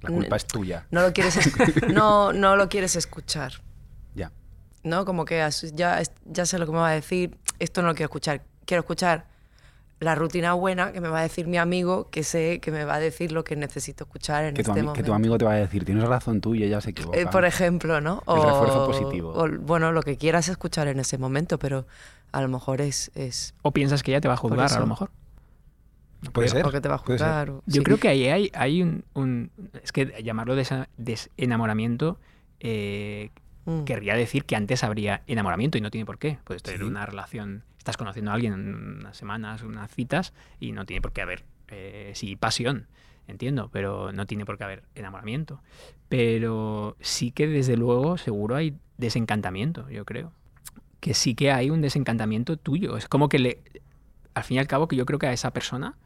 La culpa es tuya. no lo quieres, es- no, no lo quieres escuchar. Ya. ¿No? Como que ya, ya sé lo que me va a decir, esto no lo quiero escuchar. Quiero escuchar la rutina buena que me va a decir mi amigo, que sé que me va a decir lo que necesito escuchar en Que este momento. que tu amigo te va a decir, tienes razón tú y ella se equivoca. Eh, por ejemplo, ¿no? El refuerzo positivo. o, bueno, lo que quieras escuchar en ese momento, pero a lo mejor es... es O piensas que ella te va a juzgar, a lo mejor. Puede ser. o que te va a juzgar. o- Yo sí. creo que ahí hay, hay un, un- Es que llamarlo desa- desenamoramiento. eh, Mm. querría decir que antes habría enamoramiento y no tiene por qué. Puedes tener Sí. una relación, estás conociendo a alguien en unas semanas, unas citas, y no tiene por qué haber, eh, sí, pasión, entiendo, pero no tiene por qué haber enamoramiento. Pero sí que desde luego seguro hay desencantamiento, yo creo. Que sí que hay un desencantamiento tuyo. Es como que le, al fin y al cabo, que yo creo que a esa persona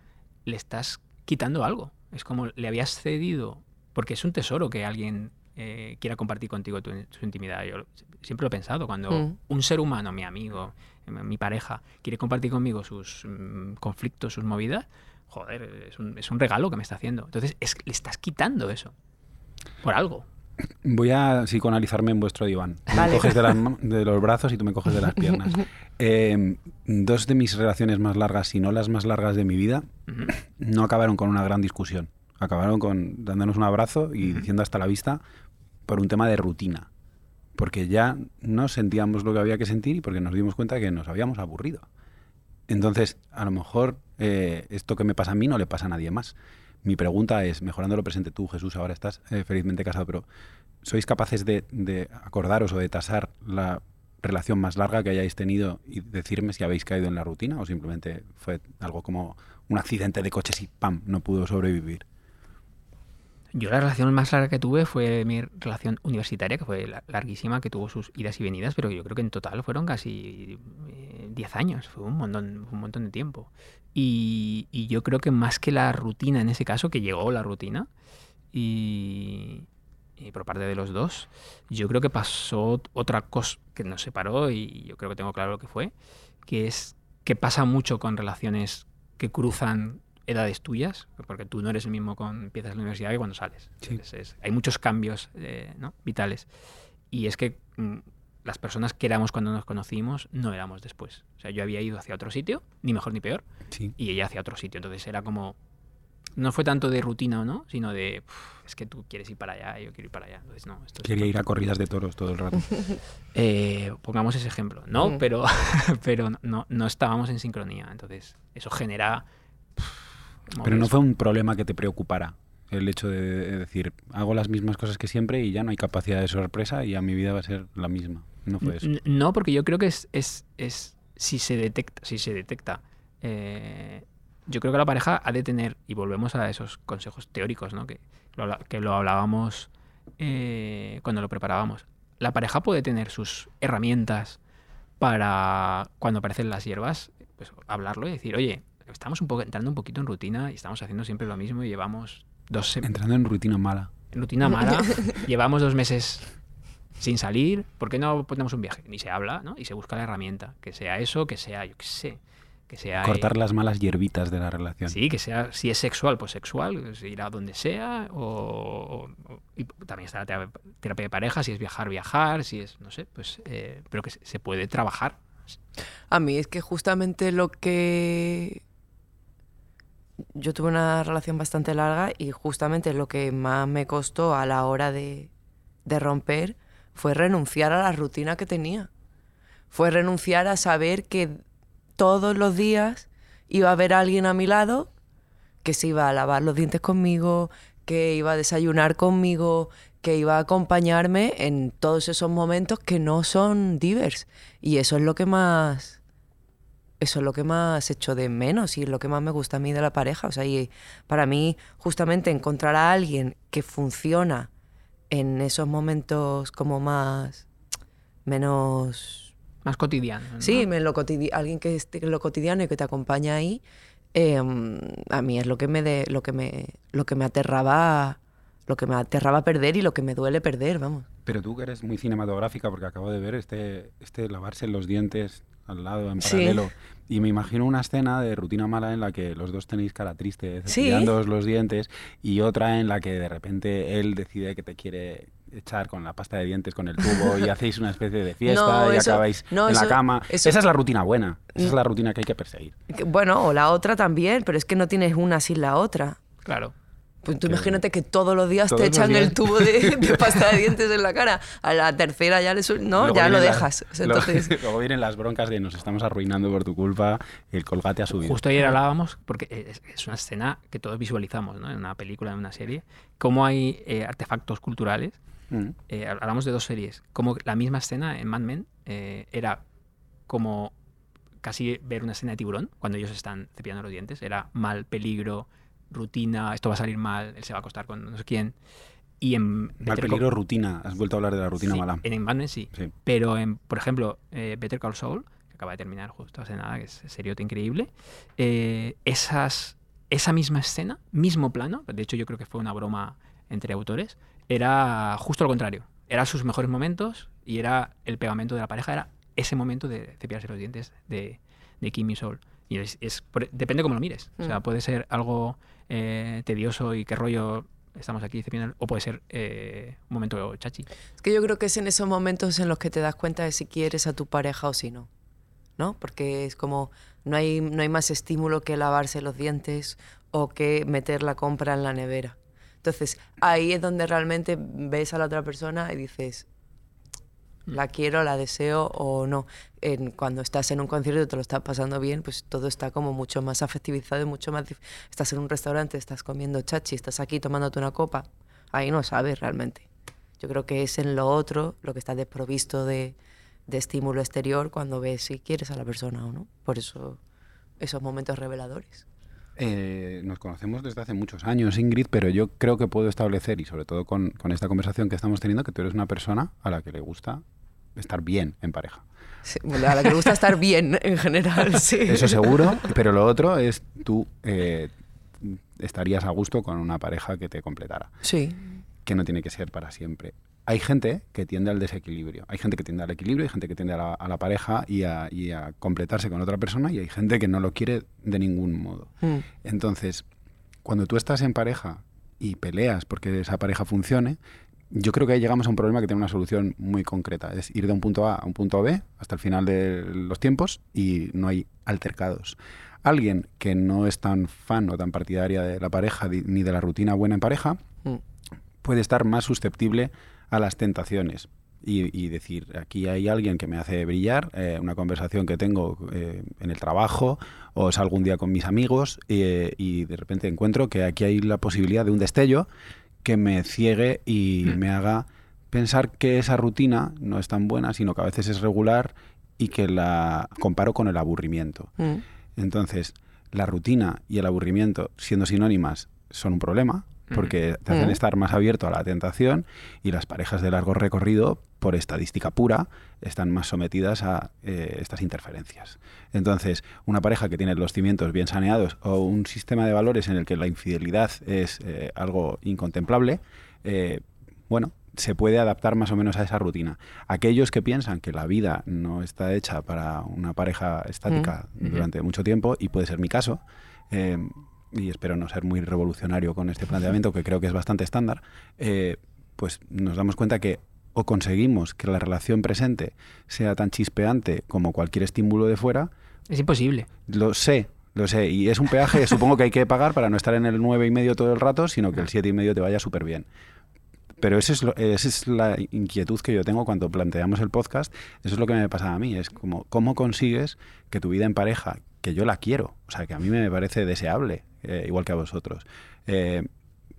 le estás quitando algo. Es como le habías cedido, porque es un tesoro que alguien eh, quiera compartir contigo tu- su intimidad. Yo siempre lo he pensado, cuando Mm. un ser humano, mi amigo, mi pareja, quiere compartir conmigo sus mm, conflictos, sus movidas, joder, es un, es un regalo que me está haciendo. Entonces, es, le estás quitando eso. Por algo. Voy a psicoanalizarme en vuestro diván. Vale. Me coges de, las ma- de los brazos y tú me coges de las piernas. Eh, dos de mis relaciones más largas, si no las más largas de mi vida, no acabaron con una gran discusión. Acabaron con dándonos un abrazo y diciendo hasta la vista por un tema de rutina. Porque ya no sentíamos lo que había que sentir y porque nos dimos cuenta que nos habíamos aburrido. Entonces, a lo mejor eh, esto que me pasa a mí no le pasa a nadie más. Mi pregunta es, mejorando lo presente, tú Jesús, ahora estás eh, felizmente casado, pero ¿sois capaces de, de acordaros o de tasar la relación más larga que hayáis tenido y decirme si habéis caído en la rutina o simplemente fue algo como un accidente de coches y ¡pam! no pudo sobrevivir? Yo la relación más larga que tuve fue mi relación universitaria, que fue la- larguísima, que tuvo sus idas y venidas, pero yo creo que en total fueron casi eh, 10 años, fue un montón, un montón de tiempo. Y, y yo creo que más que la rutina en ese caso, que llegó la rutina, y y por parte de los dos, yo creo que pasó otra cosa que nos separó y yo creo que tengo claro lo que fue, que es que pasa mucho con relaciones que cruzan edades tuyas, porque tú no eres el mismo cuando empiezas la universidad que cuando sales. Sí. Es- es- hay muchos cambios eh, ¿no? vitales. Y es que mm, las personas que éramos cuando nos conocimos no éramos después. O sea, yo había ido hacia otro sitio, ni mejor ni peor, Sí. y ella hacia otro sitio. Entonces era como. No fue tanto de rutina o no, sino de. "Uf, es que tú quieres ir para allá, yo quiero ir para allá. Entonces, no. Esto es- Quería ir a corridas de toros todo el rato. Eh, pongamos ese ejemplo. No, Mm. pero, pero no, no estábamos en sincronía. Entonces, eso genera. Pero no fue un problema que te preocupara el hecho de de decir, hago las mismas cosas que siempre y ya no hay capacidad de sorpresa y a mi vida va a ser la misma. No fue eso. No, porque yo creo que es, es, es si se detecta, si se detecta, eh, yo creo que la pareja ha de tener, y volvemos a esos consejos teóricos, ¿no? que, lo, que lo hablábamos eh, cuando lo preparábamos. La pareja puede tener sus herramientas para cuando aparecen las hierbas, pues hablarlo y decir, oye, estamos un poco entrando un poquito en rutina y estamos haciendo siempre lo mismo y llevamos dos semanas Entrando en rutina mala. en rutina mala, llevamos dos meses sin salir, ¿por qué no ponemos un viaje? Ni se habla, ¿no? Y se busca la herramienta, que sea eso, que sea, yo qué sé, que sea... eh, Cortar las malas hierbitas de la relación. Sí, que sea, si es sexual, pues sexual, pues ir a donde sea, o, o- y también está la terapia, terapia de pareja, si es viajar, viajar, si es, no sé, pues, eh, pero que se, se puede trabajar. A mí es que justamente lo que... Yo tuve una relación bastante larga y justamente lo que más me costó a la hora de, de romper fue renunciar a la rutina que tenía. Fue renunciar a saber que todos los días iba a haber alguien a mi lado que se iba a lavar los dientes conmigo, que iba a desayunar conmigo, que iba a acompañarme en todos esos momentos que no son divers. Y eso es lo que más. Eso es lo que más echo de menos y es lo que más me gusta a mí de la pareja. O sea, y para mí, justamente encontrar a alguien que funciona en esos momentos como más. menos. Más cotidiano. ¿no? Sí, en lo cotidi- alguien que esté en lo cotidiano y que te acompaña ahí, eh, a mí es lo que me de, lo que me lo que me aterraba lo que me aterraba perder y lo que me duele perder, vamos. Pero tú que eres muy cinematográfica, porque acabo de ver este, este lavarse los dientes al lado, en Sí. paralelo. Y me imagino una escena de rutina mala en la que los dos tenéis cara triste, Sí. cepillándoos los dientes, y otra en la que de repente él decide que te quiere echar con la pasta de dientes con el tubo y hacéis una especie de fiesta No, y eso- acabáis no, en la cama. eso- Esa es la rutina buena, esa es la rutina que hay que perseguir. Que- Bueno, o la otra también, pero es que no tienes una sin la otra. Claro. Pues tú Que- imagínate que todos los días todos te echan días. el tubo de, de pasta de dientes en la cara. A la tercera ya le no, Luego ya lo dejas. luego- Entonces, luego vienen las broncas de nos estamos arruinando por tu culpa, el colgate ha subido. Justo ayer hablábamos, porque es, es una escena que todos visualizamos, ¿no? En una película, en una serie, cómo hay eh, artefactos culturales. Mm. Eh, hablamos de dos series. Como la misma escena en Mad Men eh, era como casi ver una escena de tiburón cuando ellos están cepillando los dientes. Era mal, peligro, rutina, esto va a salir mal, él se va a acostar con no sé quién. Y en Mal peligro, rutina. Has vuelto a hablar de la rutina sí, mala. En Men sí. Sí. Pero, en, por ejemplo, eh, Better Call Saul, que acaba de terminar justo hace nada, que es seriote increíble, eh, esas, esa misma escena, mismo plano, de hecho yo creo que fue una broma entre autores, era justo lo contrario. Era sus mejores momentos y era el pegamento de la pareja, era ese momento de cepillarse los dientes de, de Kim y Sol. Y es, es depende cómo lo mires. O sea, Mm. puede ser algo eh, tedioso y qué rollo estamos aquí o puede ser eh, un momento chachi. es que yo creo que es en esos momentos en los que te das cuenta de si quieres a tu pareja o si no. ¿No? Porque es como, no hay, no hay más estímulo que lavarse los dientes o que meter la compra en la nevera. Entonces, ahí es donde realmente ves a la otra persona y dices, la quiero, la deseo o no. En, cuando estás en un concierto y te lo estás pasando bien, pues todo está como mucho más afectivizado y mucho más... Estás en un restaurante, estás comiendo chachi, estás aquí tomándote una copa, ahí no sabes realmente. Yo creo que es en lo otro lo que estás desprovisto de, de estímulo exterior cuando ves si quieres a la persona o no. Por eso esos momentos reveladores. Eh, nos conocemos desde hace muchos años, Ingrid, pero yo creo que puedo establecer, y sobre todo con, con esta conversación que estamos teniendo, que tú eres una persona a la que le gusta estar bien en pareja. Sí, a la que le gusta estar bien en general, sí. Eso seguro, pero lo otro es tú eh, estarías a gusto con una pareja que te completara. Sí. que no tiene que ser para siempre. Hay gente que tiende al desequilibrio, hay gente que tiende al equilibrio, hay gente que tiende a la, a la pareja y a, y a completarse con otra persona y hay gente que no lo quiere de ningún modo. Mm. Entonces, cuando tú estás en pareja y peleas porque esa pareja funcione, yo creo que ahí llegamos a un problema que tiene una solución muy concreta. Es ir de un punto A a un punto B hasta el final de los tiempos y no hay altercados. Alguien que no es tan fan o tan partidaria de la pareja ni de la rutina buena en pareja Mm. puede estar más susceptible a las tentaciones. Y, y decir, aquí hay alguien que me hace brillar, eh, una conversación que tengo eh, en el trabajo o salgo un día con mis amigos eh, y de repente encuentro que aquí hay la posibilidad de un destello que me ciegue y Mm. me haga pensar que esa rutina no es tan buena, sino que a veces es regular y que la comparo con el aburrimiento. Mm. Entonces, la rutina y el aburrimiento, siendo sinónimas, son un problema porque te hacen Ujú. estar más abierto a la tentación y las parejas de largo recorrido, por estadística pura, están más sometidas a eh, estas interferencias. Entonces, una pareja que tiene los cimientos bien saneados o un sistema de valores en el que la infidelidad es eh, algo incontemplable, eh, bueno, se puede adaptar más o menos a esa rutina. Aquellos que piensan que la vida no está hecha para una pareja estática Mm. durante mucho tiempo, y puede ser mi caso, y espero no ser muy revolucionario con este planteamiento, que creo que es bastante estándar, eh, pues nos damos cuenta que o conseguimos que la relación presente sea tan chispeante como cualquier estímulo de fuera, Es imposible. lo sé, lo sé, y es un peaje que supongo que hay que pagar para no estar en el nueve y medio todo el rato, sino que el siete y medio te vaya súper bien. Pero esa es, lo- esa es la inquietud que yo tengo cuando planteamos el podcast. Eso es lo que me pasa a mí. Es como, ¿cómo consigues que tu vida en pareja, que yo la quiero, o sea, que a mí me parece deseable, eh, igual que a vosotros, eh,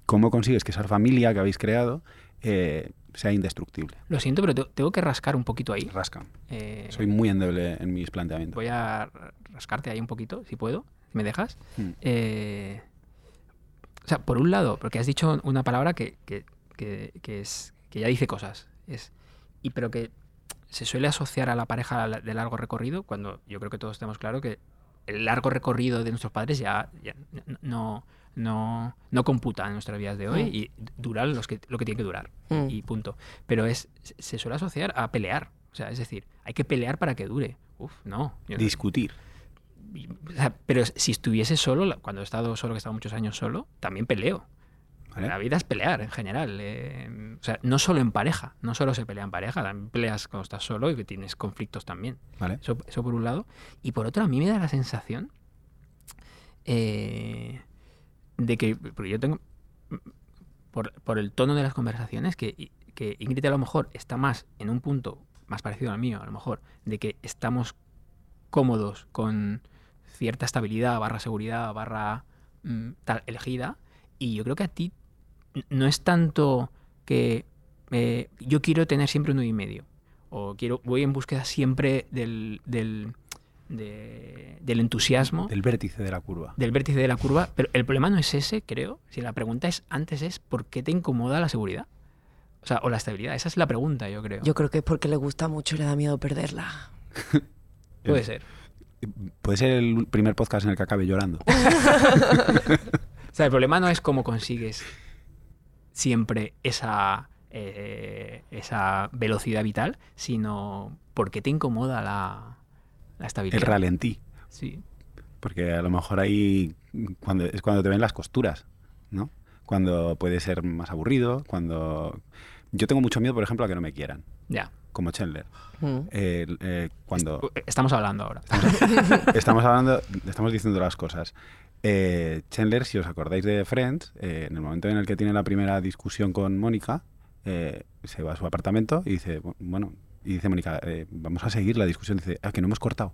¿cómo consigues que esa familia que habéis creado eh, sea indestructible? Lo siento, pero te- tengo que rascar un poquito ahí. Rasca. Soy muy endeble en mis planteamientos. Voy a ra- rascarte ahí un poquito, si puedo, si me dejas. Mm. Eh, o sea, por un lado, porque has dicho una palabra que, que- que- que es, que ya dice cosas, es, y pero que se suele asociar a la pareja de largo recorrido, cuando yo creo que todos tenemos claro que el largo recorrido de nuestros padres ya, ya no, no, no computa en nuestras vidas de hoy Mm. y dura los que, lo que tiene que durar Mm. y punto. Pero es se suele asociar a pelear. O sea, es decir, hay que pelear para que dure. Uf, no. Discutir. pero si estuviese solo, cuando he estado solo, que he estado muchos años solo, también peleo. ¿Vale? La vida es pelear en general. eh, o sea, no solo en pareja, no solo se pelea en pareja, también peleas cuando estás solo y que tienes conflictos también. ¿Vale? Eso, eso por un lado. Y por otro, a mí me da la sensación eh, de que, porque yo tengo, por, por el tono de las conversaciones, que, que Ingrid a lo mejor está más en un punto más parecido al mío, a lo mejor, de que estamos cómodos con cierta estabilidad, barra seguridad, barra mm, tal elegida. Y yo creo que a ti no es tanto que eh, yo quiero tener siempre un 9 y medio. O quiero, voy en búsqueda siempre del, del, de- del entusiasmo, Del vértice de la curva. del vértice de la curva. Pero el problema no es ese, creo. Si la pregunta es antes es ¿por qué te incomoda la seguridad? O sea, o la estabilidad. Esa es la pregunta, yo creo. Yo creo que es porque le gusta mucho y le da miedo perderla. Puede ser. Puede ser el primer podcast en el que acabe llorando. O sea, el problema no es cómo consigues siempre esa, eh, esa velocidad vital, sino por qué te incomoda la, la estabilidad. El ralentí. Sí. Porque a lo mejor ahí cuando, es cuando te ven las costuras, ¿no? Cuando puede ser más aburrido, cuando... Yo tengo mucho miedo, por ejemplo, a que no me quieran, Ya. Como Chandler. Mm. Eh, cuando Estamos hablando ahora. estamos hablando, estamos diciendo las cosas. Eh, Chandler, si os acordáis de Friends, eh, en el momento en el que tiene la primera discusión con Mónica, eh, se va a su apartamento y dice, bu- bueno, y dice Mónica, eh, vamos a seguir la discusión. Dice, ah, que no hemos cortado.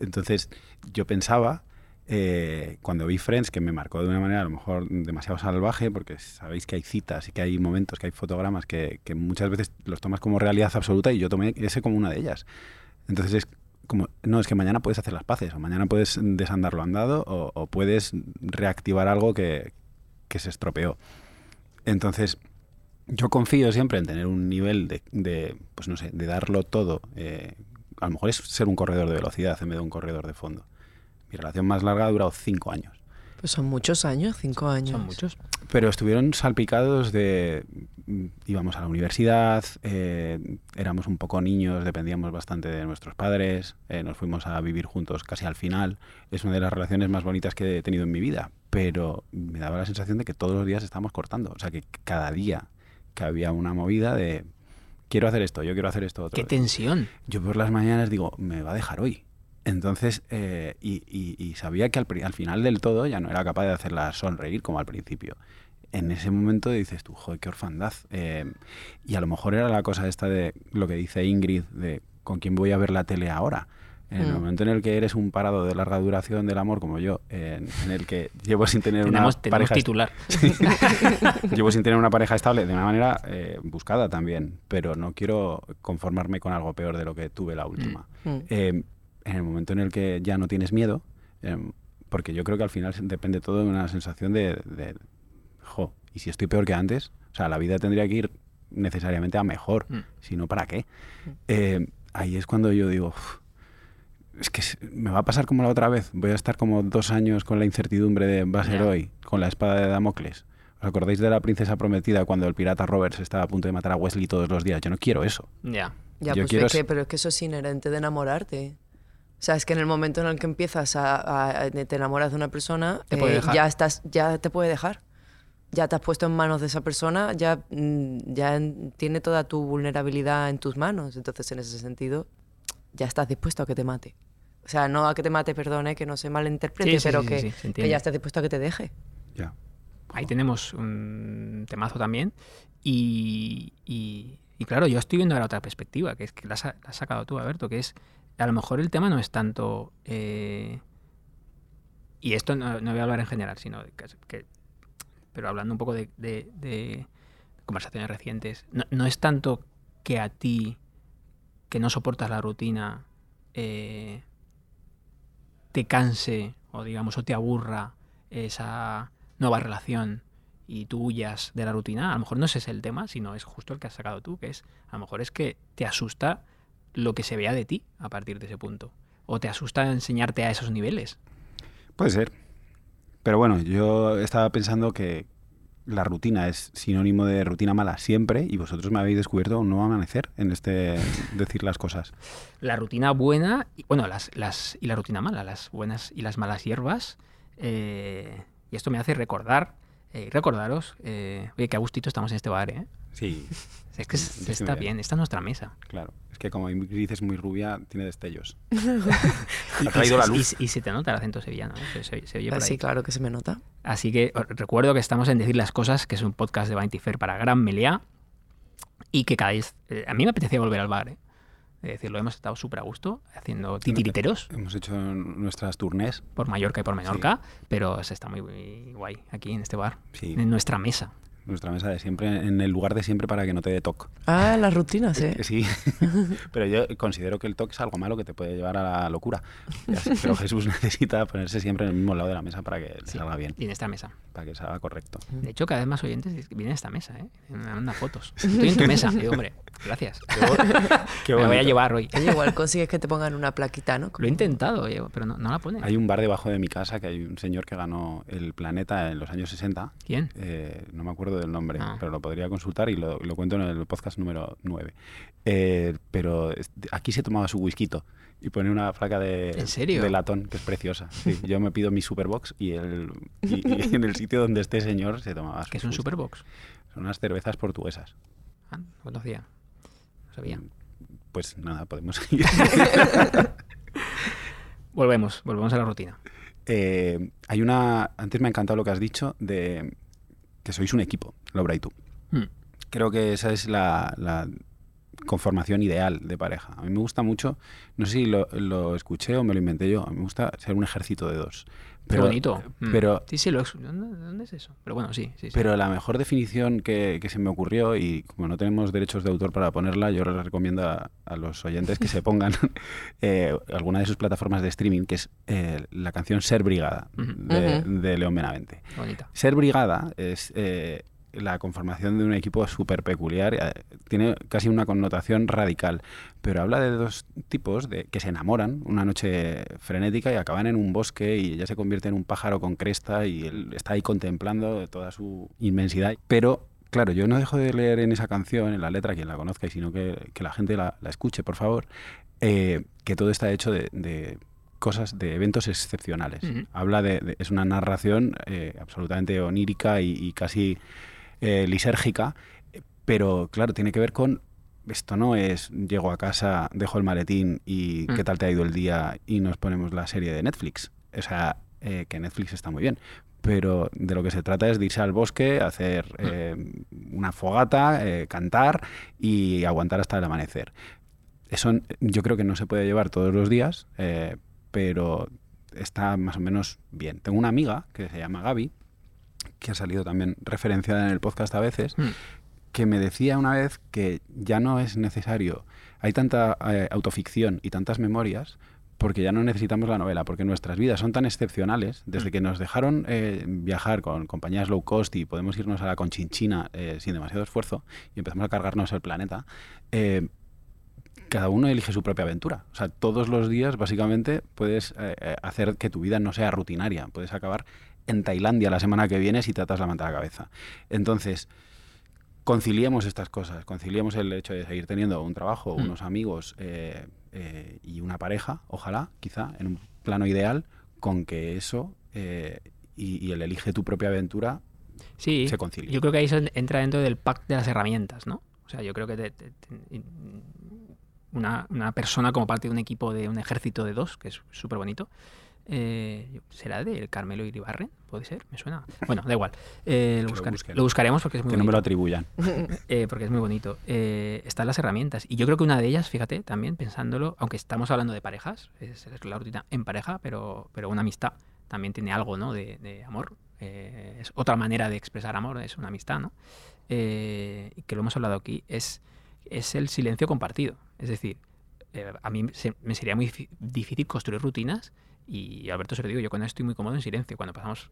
Entonces, yo pensaba, eh, cuando vi Friends, que me marcó de una manera a lo mejor demasiado salvaje, porque sabéis que hay citas y que hay momentos, que hay fotogramas que, que muchas veces los tomas como realidad absoluta y yo tomé ese como una de ellas. Entonces es como, no, es que mañana puedes hacer las paces, o mañana puedes desandar lo andado, o, o puedes reactivar algo que, que se estropeó. Entonces, yo confío siempre en tener un nivel de, de, pues no sé, de darlo todo. eh, a lo mejor es ser un corredor de velocidad en vez de un corredor de fondo. Mi relación más larga ha durado cinco años. Pues son muchos años, cinco años. Son muchos. Pero estuvieron salpicados de... mm, Íbamos a la universidad, eh, éramos un poco niños, dependíamos bastante de nuestros padres, eh, nos fuimos a vivir juntos casi al final. Es una de las relaciones más bonitas que he tenido en mi vida, pero me daba la sensación de que todos los días estábamos cortando. O sea, que cada día que había una movida de... Quiero hacer esto, yo quiero hacer esto otro. Qué tensión. yo por las mañanas digo, me va a dejar hoy. Entonces, eh, y, y- y sabía que al, final del todo ya no era capaz de hacerla sonreír como al principio. En ese momento dices tú, joder, qué orfandad. Eh, y a lo mejor era la cosa esta de lo que dice Ingrid, de con quién voy a ver la tele ahora. En el Mm. momento en el que eres un parado de larga duración del amor como yo, en, en el que llevo sin tener Tenemos, una pareja titular. Llevo sin tener una pareja estable de una manera eh, buscada también, pero no quiero conformarme con algo peor de lo que tuve la última. Mm. Eh, en el momento en el que ya no tienes miedo, eh, porque yo creo que al final depende todo de una sensación de, de, jo, ¿y si estoy peor que antes? O sea, la vida tendría que ir necesariamente a mejor, Mm. si no, ¿para qué? Eh, ahí es cuando yo digo, "Uf, es que me va a pasar como la otra vez. Voy a estar como dos años con la incertidumbre de va a ser hoy, con la espada de Damocles. ¿Os acordáis de la princesa prometida cuando el pirata Roberts estaba a punto de matar a Wesley todos los días? Yo no quiero eso. Ya. Ya, Yo pues quiero es que, pero es que eso es inherente de enamorarte. O sea, es que en el momento en el que empiezas a, a- te enamoras de una persona, Te puede eh, dejar. ya estás, ya te puede dejar. Ya te has puesto en manos de esa persona, ya, mm, ya en- tiene toda tu vulnerabilidad en tus manos. Entonces, en ese sentido, ya estás dispuesto a que te mate. O sea, no a que te mate, perdone, que no se malinterprete, Sí, sí, pero sí, que, ya estás dispuesto a que te deje. Ya. Ahí tenemos un temazo también. Y, y- y claro, yo estoy viendo ahora otra perspectiva, que es que la, has- la has sacado tú, Alberto, que es, a lo mejor el tema no es tanto... eh, y esto no, no voy a hablar en general, sino que, que- pero hablando un poco de, de- de conversaciones recientes, no, no es tanto que a ti, que no soportas la rutina, eh, te canse o digamos o te aburra esa nueva relación y tú huyas de la rutina, a lo mejor no ese es el tema, sino es justo el que has sacado tú, que es a lo mejor es que te asusta lo que se vea de ti a partir de ese punto. O te asusta enseñarte a esos niveles. Puede ser. Pero bueno, yo estaba pensando que la rutina es sinónimo de rutina mala siempre y vosotros me habéis descubierto un nuevo amanecer en este decir las cosas. La rutina buena, y, bueno, las, las, y la rutina mala, las buenas y las malas hierbas. eh, y esto me hace recordar, eh, recordaros, eh, oye, que a gustito estamos en este bar, ¿eh? Sí, Es que Sí, se yo sí está bien, esta es nuestra mesa. claro. Es que como Ingrid es muy rubia, tiene destellos. Y, Ha traído y- la y- luz. y se te nota el acento sevillano, ¿eh? se, se- se oye por Ah, Sí, ahí. claro que se me nota. Así que os recuerdo que estamos en Decir las Cosas, que es un podcast de Vanity Fair para Gran Meliá, y que cada vez... eh, a mí me apetecía volver al bar, ¿eh? De decirlo, hemos estado súper a gusto haciendo titiriteros Hemos hecho nuestras tournés. por Mallorca y por Menorca, pero se está muy, muy guay aquí en este bar, Sí, en nuestra mesa. Nuestra mesa de siempre, en el lugar de siempre para que no te dé toc. Ah, las rutinas, ¿eh? Sí, pero yo considero que el toque es algo malo que te puede llevar a la locura. Pero Jesús necesita ponerse siempre en el mismo lado de la mesa para que Sí, salga bien, Y en esta mesa. para que salga correcto. De hecho, cada vez más oyentes vienen a esta mesa, ¿eh? Me mandan fotos. Estoy en tu mesa. Y digo, hombre, gracias. Qué Me voy a llevar hoy. Oye, igual consigues que te pongan una plaquita, ¿no? Lo he intentado, oye, pero no, no la pone. Hay un bar debajo de mi casa que hay un señor que ganó el planeta en los años 60. ¿Quién? Eh, no me acuerdo del nombre, Ah. pero lo podría consultar y lo, lo cuento en el podcast número 9. Eh, pero aquí se tomaba su whisky y pone una placa de, latón que es preciosa. Sí, yo me pido mi Superbox y, el, y, y en el sitio donde este señor se tomaba su Que es un. Superbox. Son unas cervezas portuguesas. Ah, no conocía. No sabía. Pues nada, podemos seguir. Volvemos, volvemos a la rutina. Eh, hay una. Antes me ha encantado lo que has dicho de que sois un equipo, Laura y tú. Hmm. Creo que esa es la, conformación ideal de pareja. A mí me gusta mucho, no sé si lo, lo escuché o me lo inventé yo, a mí me gusta ser un ejército de dos. Qué bonito. Mm. Pero, Sí, sí, lo ex- ¿Dónde, dónde es eso? Pero bueno, sí, sí. sí. pero la mejor definición que, que se me ocurrió, y como no tenemos derechos de autor para ponerla, yo les recomiendo a, a los oyentes que se pongan eh, alguna de sus plataformas de streaming, que es eh, la canción Ser Brigada de León Benavente. Bonita. Ser brigada es, eh, la conformación de un equipo súper peculiar, eh, tiene casi una connotación radical, pero habla de dos tipos de, que se enamoran una noche frenética y acaban en un bosque y ella se convierte en un pájaro con cresta y él está ahí contemplando toda su inmensidad, pero claro, yo no dejo de leer en esa canción, en la letra, quien la conozca, y sino que, que la gente la, la escuche, por favor, eh, que todo está hecho de, de cosas, de eventos excepcionales. Habla de, de- es una narración eh, absolutamente onírica y, y casi eh, lisérgica, pero claro, tiene que ver con esto no es llego a casa, dejo el maletín y Mm. qué tal te ha ido el día y nos ponemos la serie de Netflix. O sea, eh, que Netflix está muy bien. Pero de lo que se trata es de irse al bosque, hacer eh, una fogata, eh, cantar y aguantar hasta el amanecer. Eso yo creo que no se puede llevar todos los días, pero está más o menos bien. Tengo una amiga que se llama Gaby, que ha salido también referenciada en el podcast a veces, Mm. que me decía una vez que ya no es necesario, hay tanta eh, autoficción y tantas memorias, porque ya no necesitamos la novela, porque nuestras vidas son tan excepcionales, desde que nos dejaron eh, viajar con compañías low cost y podemos irnos a la Conchinchina eh, sin demasiado esfuerzo y empezamos a cargarnos el planeta, eh, cada uno elige su propia aventura. O sea, todos los días básicamente puedes hacer que tu vida no sea rutinaria, puedes acabar en Tailandia la semana que viene si te atas la manta a la cabeza. Entonces, conciliemos estas cosas, conciliemos el hecho de seguir teniendo un trabajo, Mm. unos amigos eh, eh, y una pareja, ojalá, quizá, en un plano ideal, con que eso eh, y, y el elige tu propia aventura Sí, se concilia. yo creo que ahí eso entra dentro del pack de las herramientas, ¿no? O sea, yo creo que te- te- te- una, una persona como parte de un equipo de un ejército de dos, que es súper bonito, eh, ¿será de Carmelo Iribarren? ¿Puede ser? ¿Me suena? Bueno, da igual. Eh, lo, buscar- buscaremos porque es muy que no me lo bonito. atribuyan. Eh, porque es muy bonito. Están las herramientas. Y yo creo que una de ellas, fíjate, también pensándolo, aunque estamos hablando de parejas, es, la rutina en pareja, pero, pero una amistad también tiene algo ¿no? de, de amor. Es otra manera de expresar amor, es una amistad, ¿no? Que lo hemos hablado aquí, es, es el silencio compartido. Es decir, a mí se- me sería muy difí- difícil construir rutinas y Alberto se lo digo, yo cuando estoy muy cómodo en silencio, cuando pasamos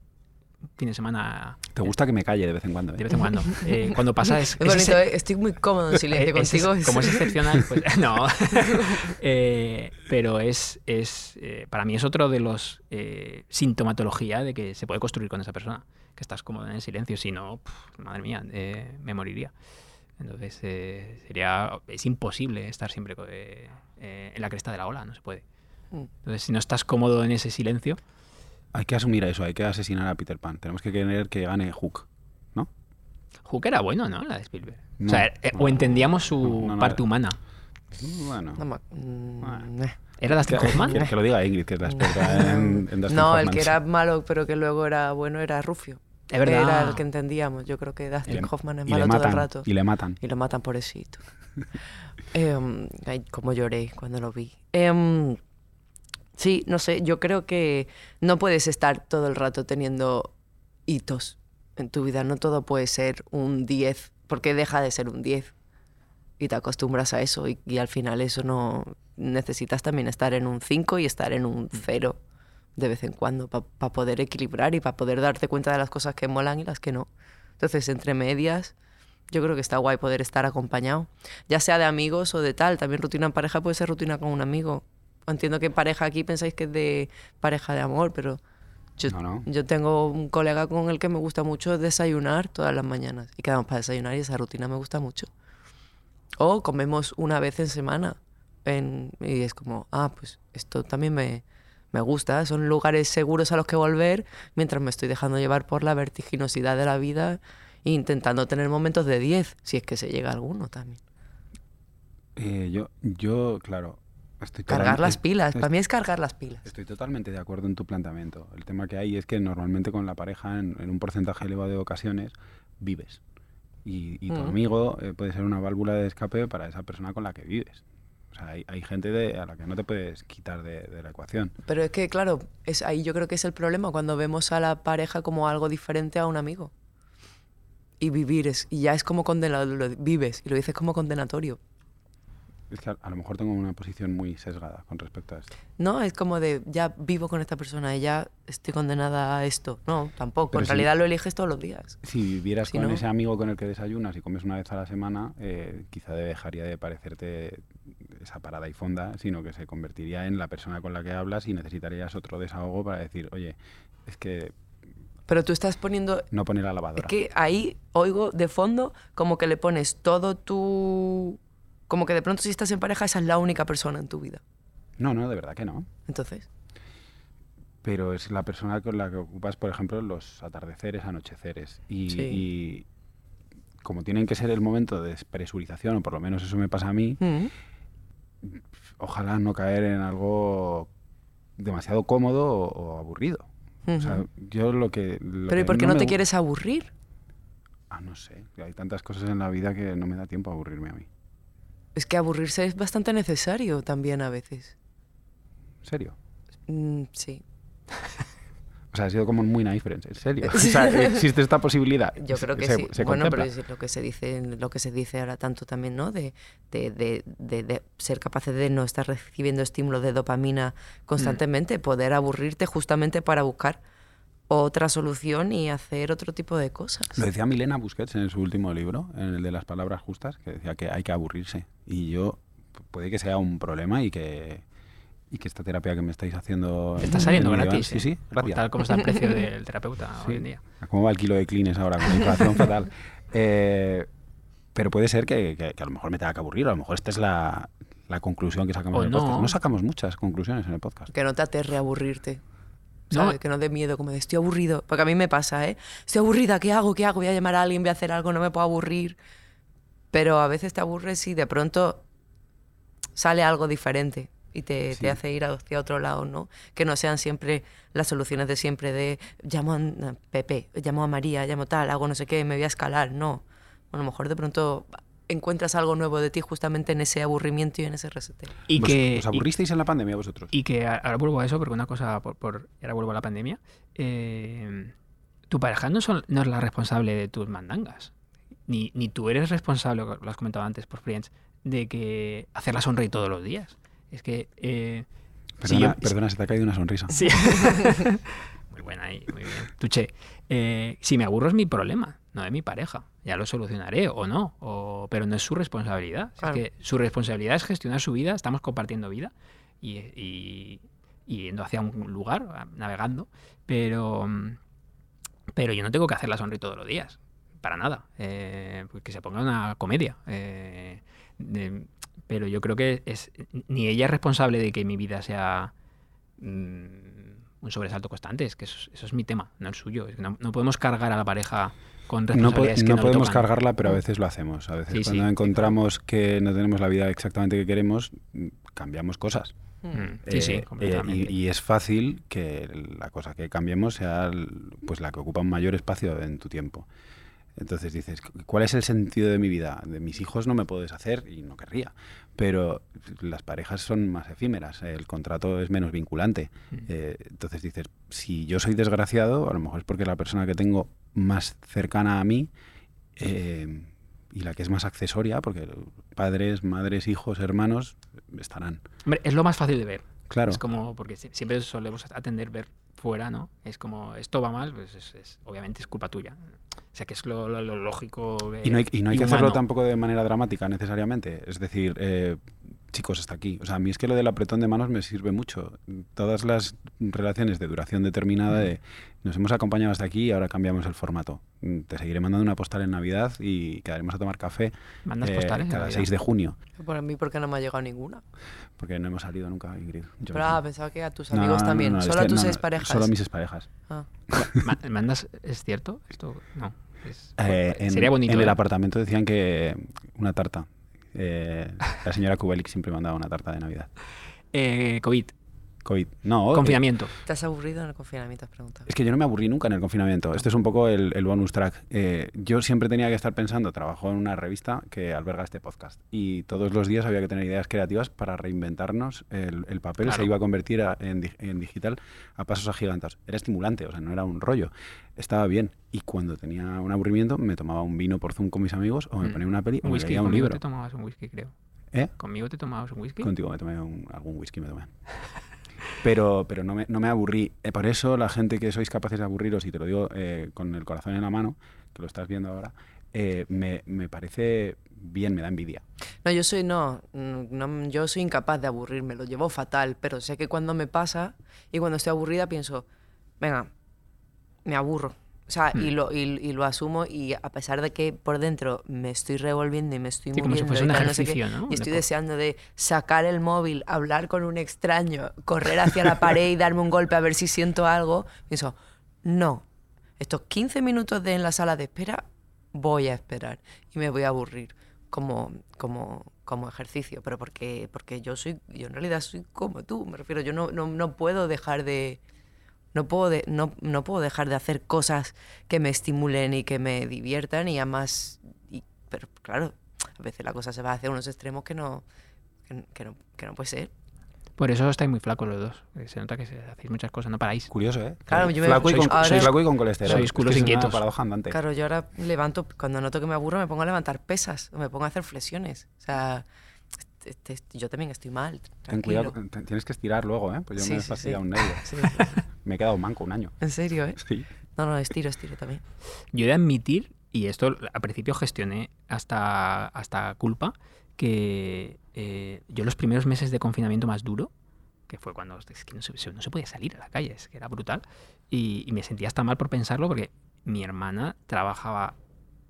fin de semana Te gusta que me calle de vez en cuando. eh? de vez en cuando. Eh, cuando pasa es... Es es bonito, ese- ¿eh? estoy muy cómodo en silencio eh, es- contigo. es- como es excepcional, pues no. Eh, pero es, es eh, para mí es otro de los eh, sintomatología de que se puede construir con esa persona, que estás cómodo en el silencio, si no, pf, madre mía, eh, me moriría. Entonces eh, sería es imposible estar siempre eh, eh, en la cresta de la ola, no se puede. Entonces si no estás cómodo en ese silencio, Hay que asumir eso, hay que asesinar a Peter Pan. Tenemos que querer que gane Hook, ¿no? Hook era bueno, ¿no? La de Spielberg. No, o sea, eh, no. o entendíamos su No, no, no parte humana. Bueno. Mm, Bueno. eh. ¿Era Dustin Hoffman? que- que lo diga Ingrid, que es la experta en, en Dustin No, el Hoffman. que era malo pero que luego era bueno era Rufio. Es verdad. Era el que entendíamos. Yo creo que Y Dustin le- Hoffman es malo todo matan, el rato. Y le matan. Y lo matan pobrecito. Em, ay, cómo lloré cuando lo vi. Em, sí, no sé, yo creo que no puedes estar todo el rato teniendo hitos en tu vida. No todo puede ser un 10, porque deja de ser un 10. Y te acostumbras a eso y, y al final eso no... Necesitas también estar en un 5 y estar en un 0 de vez en cuando para poder equilibrar y para poder darte cuenta de las cosas que molan y las que no. Entonces, entre medias, yo creo que está guay poder estar acompañado, ya sea de amigos o de tal. También rutina en pareja puede ser rutina con un amigo. Entiendo que pareja aquí pensáis que es de pareja de amor, pero yo, No, no. yo tengo un colega con el que me gusta mucho desayunar todas las mañanas y quedamos para desayunar y esa rutina me gusta mucho. O comemos una vez en semana en- y es como, ah, pues esto también me, me gusta. Son lugares seguros a los que volver mientras me estoy dejando llevar por la vertiginosidad de la vida e intentando tener momentos de 10, si es que se llega a alguno también. Eh, yo, yo, claro, estoy Cargar las pilas. Para mí es cargar las pilas. Estoy totalmente de acuerdo en tu planteamiento. El tema que hay es que normalmente con la pareja, en, en un porcentaje elevado de ocasiones, vives. Y, y tu Mm. amigo eh, puede ser una válvula de escape para esa persona con la que vives. O sea, hay, hay gente de- a la que no te puedes quitar de, de la ecuación. Pero es que, claro, es ahí yo creo que es el problema cuando vemos a la pareja como algo diferente a un amigo. Y vivir es, y ya es como condenado, lo vives y lo dices como condenatorio. Es que a, a lo mejor tengo una posición muy sesgada con respecto a esto. No, es como de ya vivo con esta persona y ya estoy condenada a esto. No, tampoco. Pero en realidad lo eliges todos los días. Si vivieras Si con no- ese amigo con el que desayunas y comes una vez a la semana, eh, quizá dejaría de parecerte esa parada y fonda, sino que se convertiría en la persona con la que hablas y necesitarías otro desahogo para decir, oye, es que Pero tú estás poniendo no pone la Es lavadora. que ahí oigo de fondo como que le pones todo tu... Como que de pronto si estás en pareja esa es la única persona en tu vida. No, no, de verdad que no. Entonces, Pero es la persona con la que ocupas, por ejemplo, los atardeceres, anocheceres. Y, Sí. y como tienen que ser el momento de despresurización, o por lo menos eso me pasa a mí, mm, ojalá no caer en algo demasiado cómodo o, o aburrido. O sea, yo lo que... lo pero ¿y por qué no, me te quieres aburrir? Ah, no sé. Hay tantas cosas en la vida que no me da tiempo a aburrirme a mí. Es que aburrirse es bastante necesario también a veces. ¿En serio? Mm, sí. O sea, ha sido como un muy nice friends. ¿En serio? O sea, ¿existe esta posibilidad? Yo creo que Se- sí. se bueno, pero es lo que se dice, lo que se dice ahora tanto también, ¿no? De, de, de- de- de ser capaces de no estar recibiendo estímulos de dopamina constantemente, poder aburrirte justamente para buscar otra solución y hacer otro tipo de cosas. Lo decía Milena Busquets en su último libro, en el de las palabras justas, que decía que hay que aburrirse. Y yo, pu- puede que sea un problema y que, y que esta terapia que me estáis haciendo... Está en- saliendo gratis. Sí, ¿eh? sí, gracias. Tal como está el precio del terapeuta Sí. hoy en día. ¿Cómo va el kilo de clines ahora con la inflación fatal? Eh, pero puede ser que, que- que a lo mejor me tenga que aburrir, a lo mejor esta es la, la conclusión que sacamos O en el no. podcast. No sacamos muchas conclusiones en el podcast. Que no te aterre aburrirte. No. ¿sabes? Que no dé miedo, como de estoy aburrido. Porque a mí me pasa, ¿eh? Estoy aburrida, ¿qué hago? ¿Qué hago? Voy a llamar a alguien, voy a hacer algo, no me puedo aburrir. Pero a veces te aburres y de pronto sale algo diferente y te, Sí. te hace ir hacia otro lado, ¿no? Que no sean siempre las soluciones de siempre de llamo a Pepe, llamo a María, llamo tal, hago no sé qué, me voy a escalar. No. A lo mejor de pronto encuentras algo nuevo de ti justamente en ese aburrimiento y en ese reseteo. Y ¿Vos- que, ¿Os aburristeis en la pandemia vosotros? y, que a- ahora vuelvo a eso, porque una cosa, por, por- ahora vuelvo a la pandemia. eh, tu pareja no, son- no es la responsable de tus mandangas. Ni, ni tú eres responsable, lo has comentado antes por Friends, de que hacerla sonreír todos los días. Es que. eh, si Perdona, yo- perdona, se te ha caído una sonrisa. Sí. muy buena ahí, muy bien. Tuche, eh, si me aburro es mi problema, no de mi pareja. Ya lo solucionaré o no, o- pero no es su responsabilidad. Si Claro. Es que su responsabilidad es gestionar su vida, estamos compartiendo vida y, y- y yendo hacia un lugar, navegando, pero, pero yo no tengo que hacerla sonreír todos los días, para nada. Eh, pues que se ponga una comedia. eh, de- pero yo creo que es ni ella es responsable de que mi vida sea mm, un sobresalto constante. Es que eso, eso es mi tema, no el suyo. Es que no, no podemos cargar a la pareja con No, po- responsabilidades que no no le podemos tocan. cargarla, pero a veces lo hacemos. A veces Sí, cuando sí, encontramos que no tenemos la vida exactamente que queremos, cambiamos cosas. Mm, Sí, Eh, sí, eh, completamente. y, y es fácil que la cosa que cambiemos sea pues la que ocupa un mayor espacio en tu tiempo. Entonces dices, ¿cuál es el sentido de mi vida? De mis hijos no me puedo deshacer y no querría, pero las parejas son más efímeras, el contrato es menos vinculante. Mm. Eh, entonces dices, si yo soy desgraciado, a lo mejor es porque la persona que tengo más cercana a mí eh, y la que es más accesoria, porque padres, madres, hijos, hermanos estarán. Hombre, es lo más fácil de ver. Claro. Es como, porque si- siempre solemos atender ver fuera, ¿no? Es como, esto va mal, pues es, es- obviamente es culpa tuya. O sea, que es lo, lo- lo lógico. eh, Y no hay, y no hay que hacerlo tampoco de manera dramática necesariamente. Es decir, eh, chicos, hasta aquí. O sea, a mí es que lo del apretón de manos me sirve mucho. Todas las relaciones de duración determinada de nos hemos acompañado hasta aquí y ahora cambiamos el formato. Te seguiré mandando una postal en Navidad y quedaremos a tomar café Mandas eh, postales. en cada Navidad? 6 de junio. Por mí, porque no me ha llegado ninguna. Porque no hemos salido nunca, Ingrid. Yo Pero ah, pensaba que a tus No, no, amigos no, también. no, Solo este- a tus no, no, seis parejas. Solo a mis exparejas. Ah. Ma- ¿Mandas? ¿Es cierto? Esto no. es- Eh, en, sería bonito. en el ¿eh? apartamento decían que una tarta. Eh, la señora Kubelik siempre mandaba una tarta de Navidad. Eh, COVID, COVID. No, eh, confinamiento. ¿Te has aburrido en el confinamiento? Has preguntado. Es que yo no me aburrí nunca en el confinamiento. Este es un poco el, el bonus track. Eh, yo siempre tenía que estar pensando, trabajo en una revista que alberga este podcast y todos los días había que tener ideas creativas para reinventarnos. El, el papel Claro. se iba a convertir a- en, en digital a pasos agigantados. Era estimulante, o sea, no era un rollo. Estaba bien. Y cuando tenía un aburrimiento me tomaba un vino por Zoom con mis amigos o me Mm. ponía una peli o Un me whisky. leía un conmigo libro. Te tomabas un whisky, creo. ¿Eh? ¿Conmigo te tomabas un whisky? Contigo me tomé un- algún whisky, me tomé. Pero, pero no, me, no me aburrí. Eh, por eso la gente que sois capaces de aburriros, y te lo digo eh, con el corazón en la mano, que lo estás viendo ahora, eh, me, me parece bien, me da envidia. No, yo soy no, no, yo soy incapaz de aburrirme, lo llevo fatal, pero sé que cuando me pasa y cuando estoy aburrida pienso, venga, me aburro. O sea, y, lo, y, y lo asumo y a pesar de que por dentro me estoy revolviendo y me estoy Sí, como si muriendo fuese y un tal, no sé qué, y estoy De- deseando de sacar el móvil, hablar con un extraño, correr hacia la pared y darme un golpe a ver si siento algo, pienso, no, estos 15 minutos de en la sala de espera voy a esperar y me voy a aburrir como, como, como ejercicio, pero porque, porque yo soy, yo en realidad soy como tú, me refiero, yo no, no, no puedo dejar de, no puedo, de- no, no puedo dejar de hacer cosas que me estimulen y que me diviertan y además, y, pero claro, a veces la cosa se va hacia unos extremos que no, que, que no, que no puede ser. Por eso estáis muy flacos los dos. porque Se nota que hacéis muchas cosas, no paráis. Curioso, ¿eh? Claro, yo me- flaco, y con, sois- ahora- soy flaco y con colesterol. sois Es que culos es inquietos. una paradoja andante. Claro, yo ahora levanto, cuando noto que me aburro, me pongo a levantar pesas o me pongo a hacer flexiones. O sea, este- este- yo también estoy mal. Ten cuidado, tienes que estirar luego, ¿eh? Pues yo Sí, me he sí, fastidiado sí. un nervio. Sí, Me he quedado manco un año. en serio, ¿eh? Sí. No, no, estiro, estiro también. Yo he de admitir, y esto al principio gestioné hasta, hasta culpa, que eh, yo los primeros meses de confinamiento más duro, que fue cuando es que no, se, no se podía salir a la calle, es que era brutal, y, y me sentía hasta mal por pensarlo porque mi hermana trabajaba,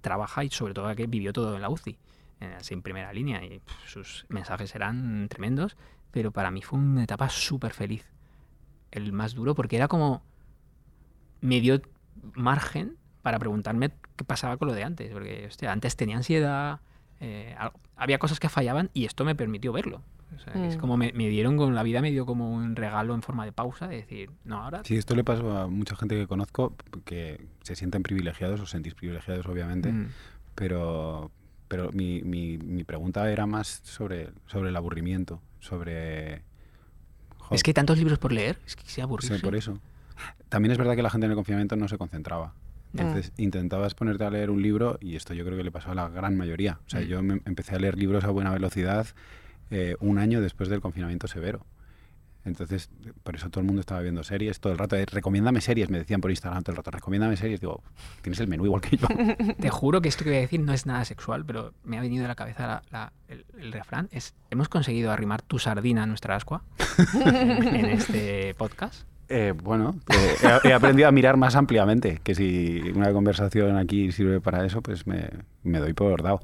trabaja y sobre todo que vivió todo en la UCI, así en primera línea, y pff, sus mensajes eran tremendos, pero para mí fue una etapa súper feliz, el más duro, porque era como me dio margen para preguntarme qué pasaba con lo de antes. Porque hostia, antes tenía ansiedad, eh, había cosas que fallaban y esto me permitió verlo. O sea, que Es Mm. como me, me dieron con la vida, me dio como un regalo en forma de pausa, de decir, no, ahora. Sí, esto le pasa a mucha gente que conozco que se sienten privilegiados, os sentís privilegiados, obviamente, mm, pero, pero mi, mi, mi pregunta era más sobre, sobre el aburrimiento, sobre... Es que hay tantos libros por leer, es que se sí, aburrirse. por eso. También es verdad que la gente en el confinamiento no se concentraba. Entonces intentabas ponerte a leer un libro y esto yo creo que le pasó a la gran mayoría. O sea, Mm. yo me- empecé a leer libros a buena velocidad eh, un año después del confinamiento severo. Entonces, por eso todo el mundo estaba viendo series todo el rato. Eh, recomiéndame series, me decían por Instagram todo el rato. Recomiéndame series. Digo, tienes el menú igual que yo. Te juro que esto que voy a decir no es nada sexual, pero me ha venido a la cabeza la- la- el, el refrán. Es, hemos conseguido arrimar tu sardina a nuestra ascua en, en este podcast. Eh, bueno, he, he aprendido a mirar más ampliamente, que si una conversación aquí sirve para eso, pues me, me doy por dado.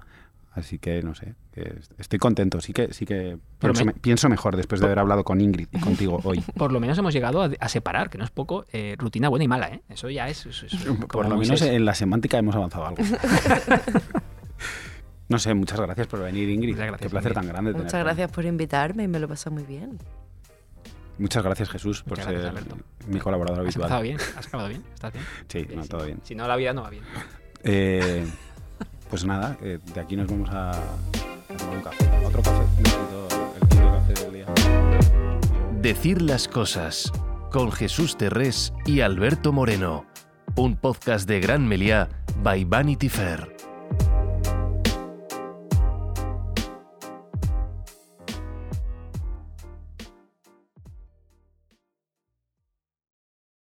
Así que no sé, estoy contento. Sí que, sí que pienso, me- me- pienso mejor después de haber hablado con Ingrid y contigo hoy. Por lo menos hemos llegado a, a separar, que no es poco, eh, rutina buena y mala, ¿eh? Eso ya es... eso- eso- Por lo menos en la semántica hemos avanzado algo. No sé, muchas gracias por venir, Ingrid. Muchas gracias, Qué placer Ingrid. tan grande Muchas tenerte. gracias por invitarme y me lo pasa muy bien. Muchas gracias, Jesús, por gracias, ser Alberto. mi colaborador Has empezado habitual. bien, has acabado bien, estás bien. Sí, no, Sí, todo sí. bien. Si no, la vida no va bien. Eh, pues nada, eh, de aquí nos vamos a, tomar un café. Otro café. Necesito el quinto café del día. Decir las cosas con Jesús Terrés y Alberto Moreno. Un podcast de Gran Meliá by Vanity Fair.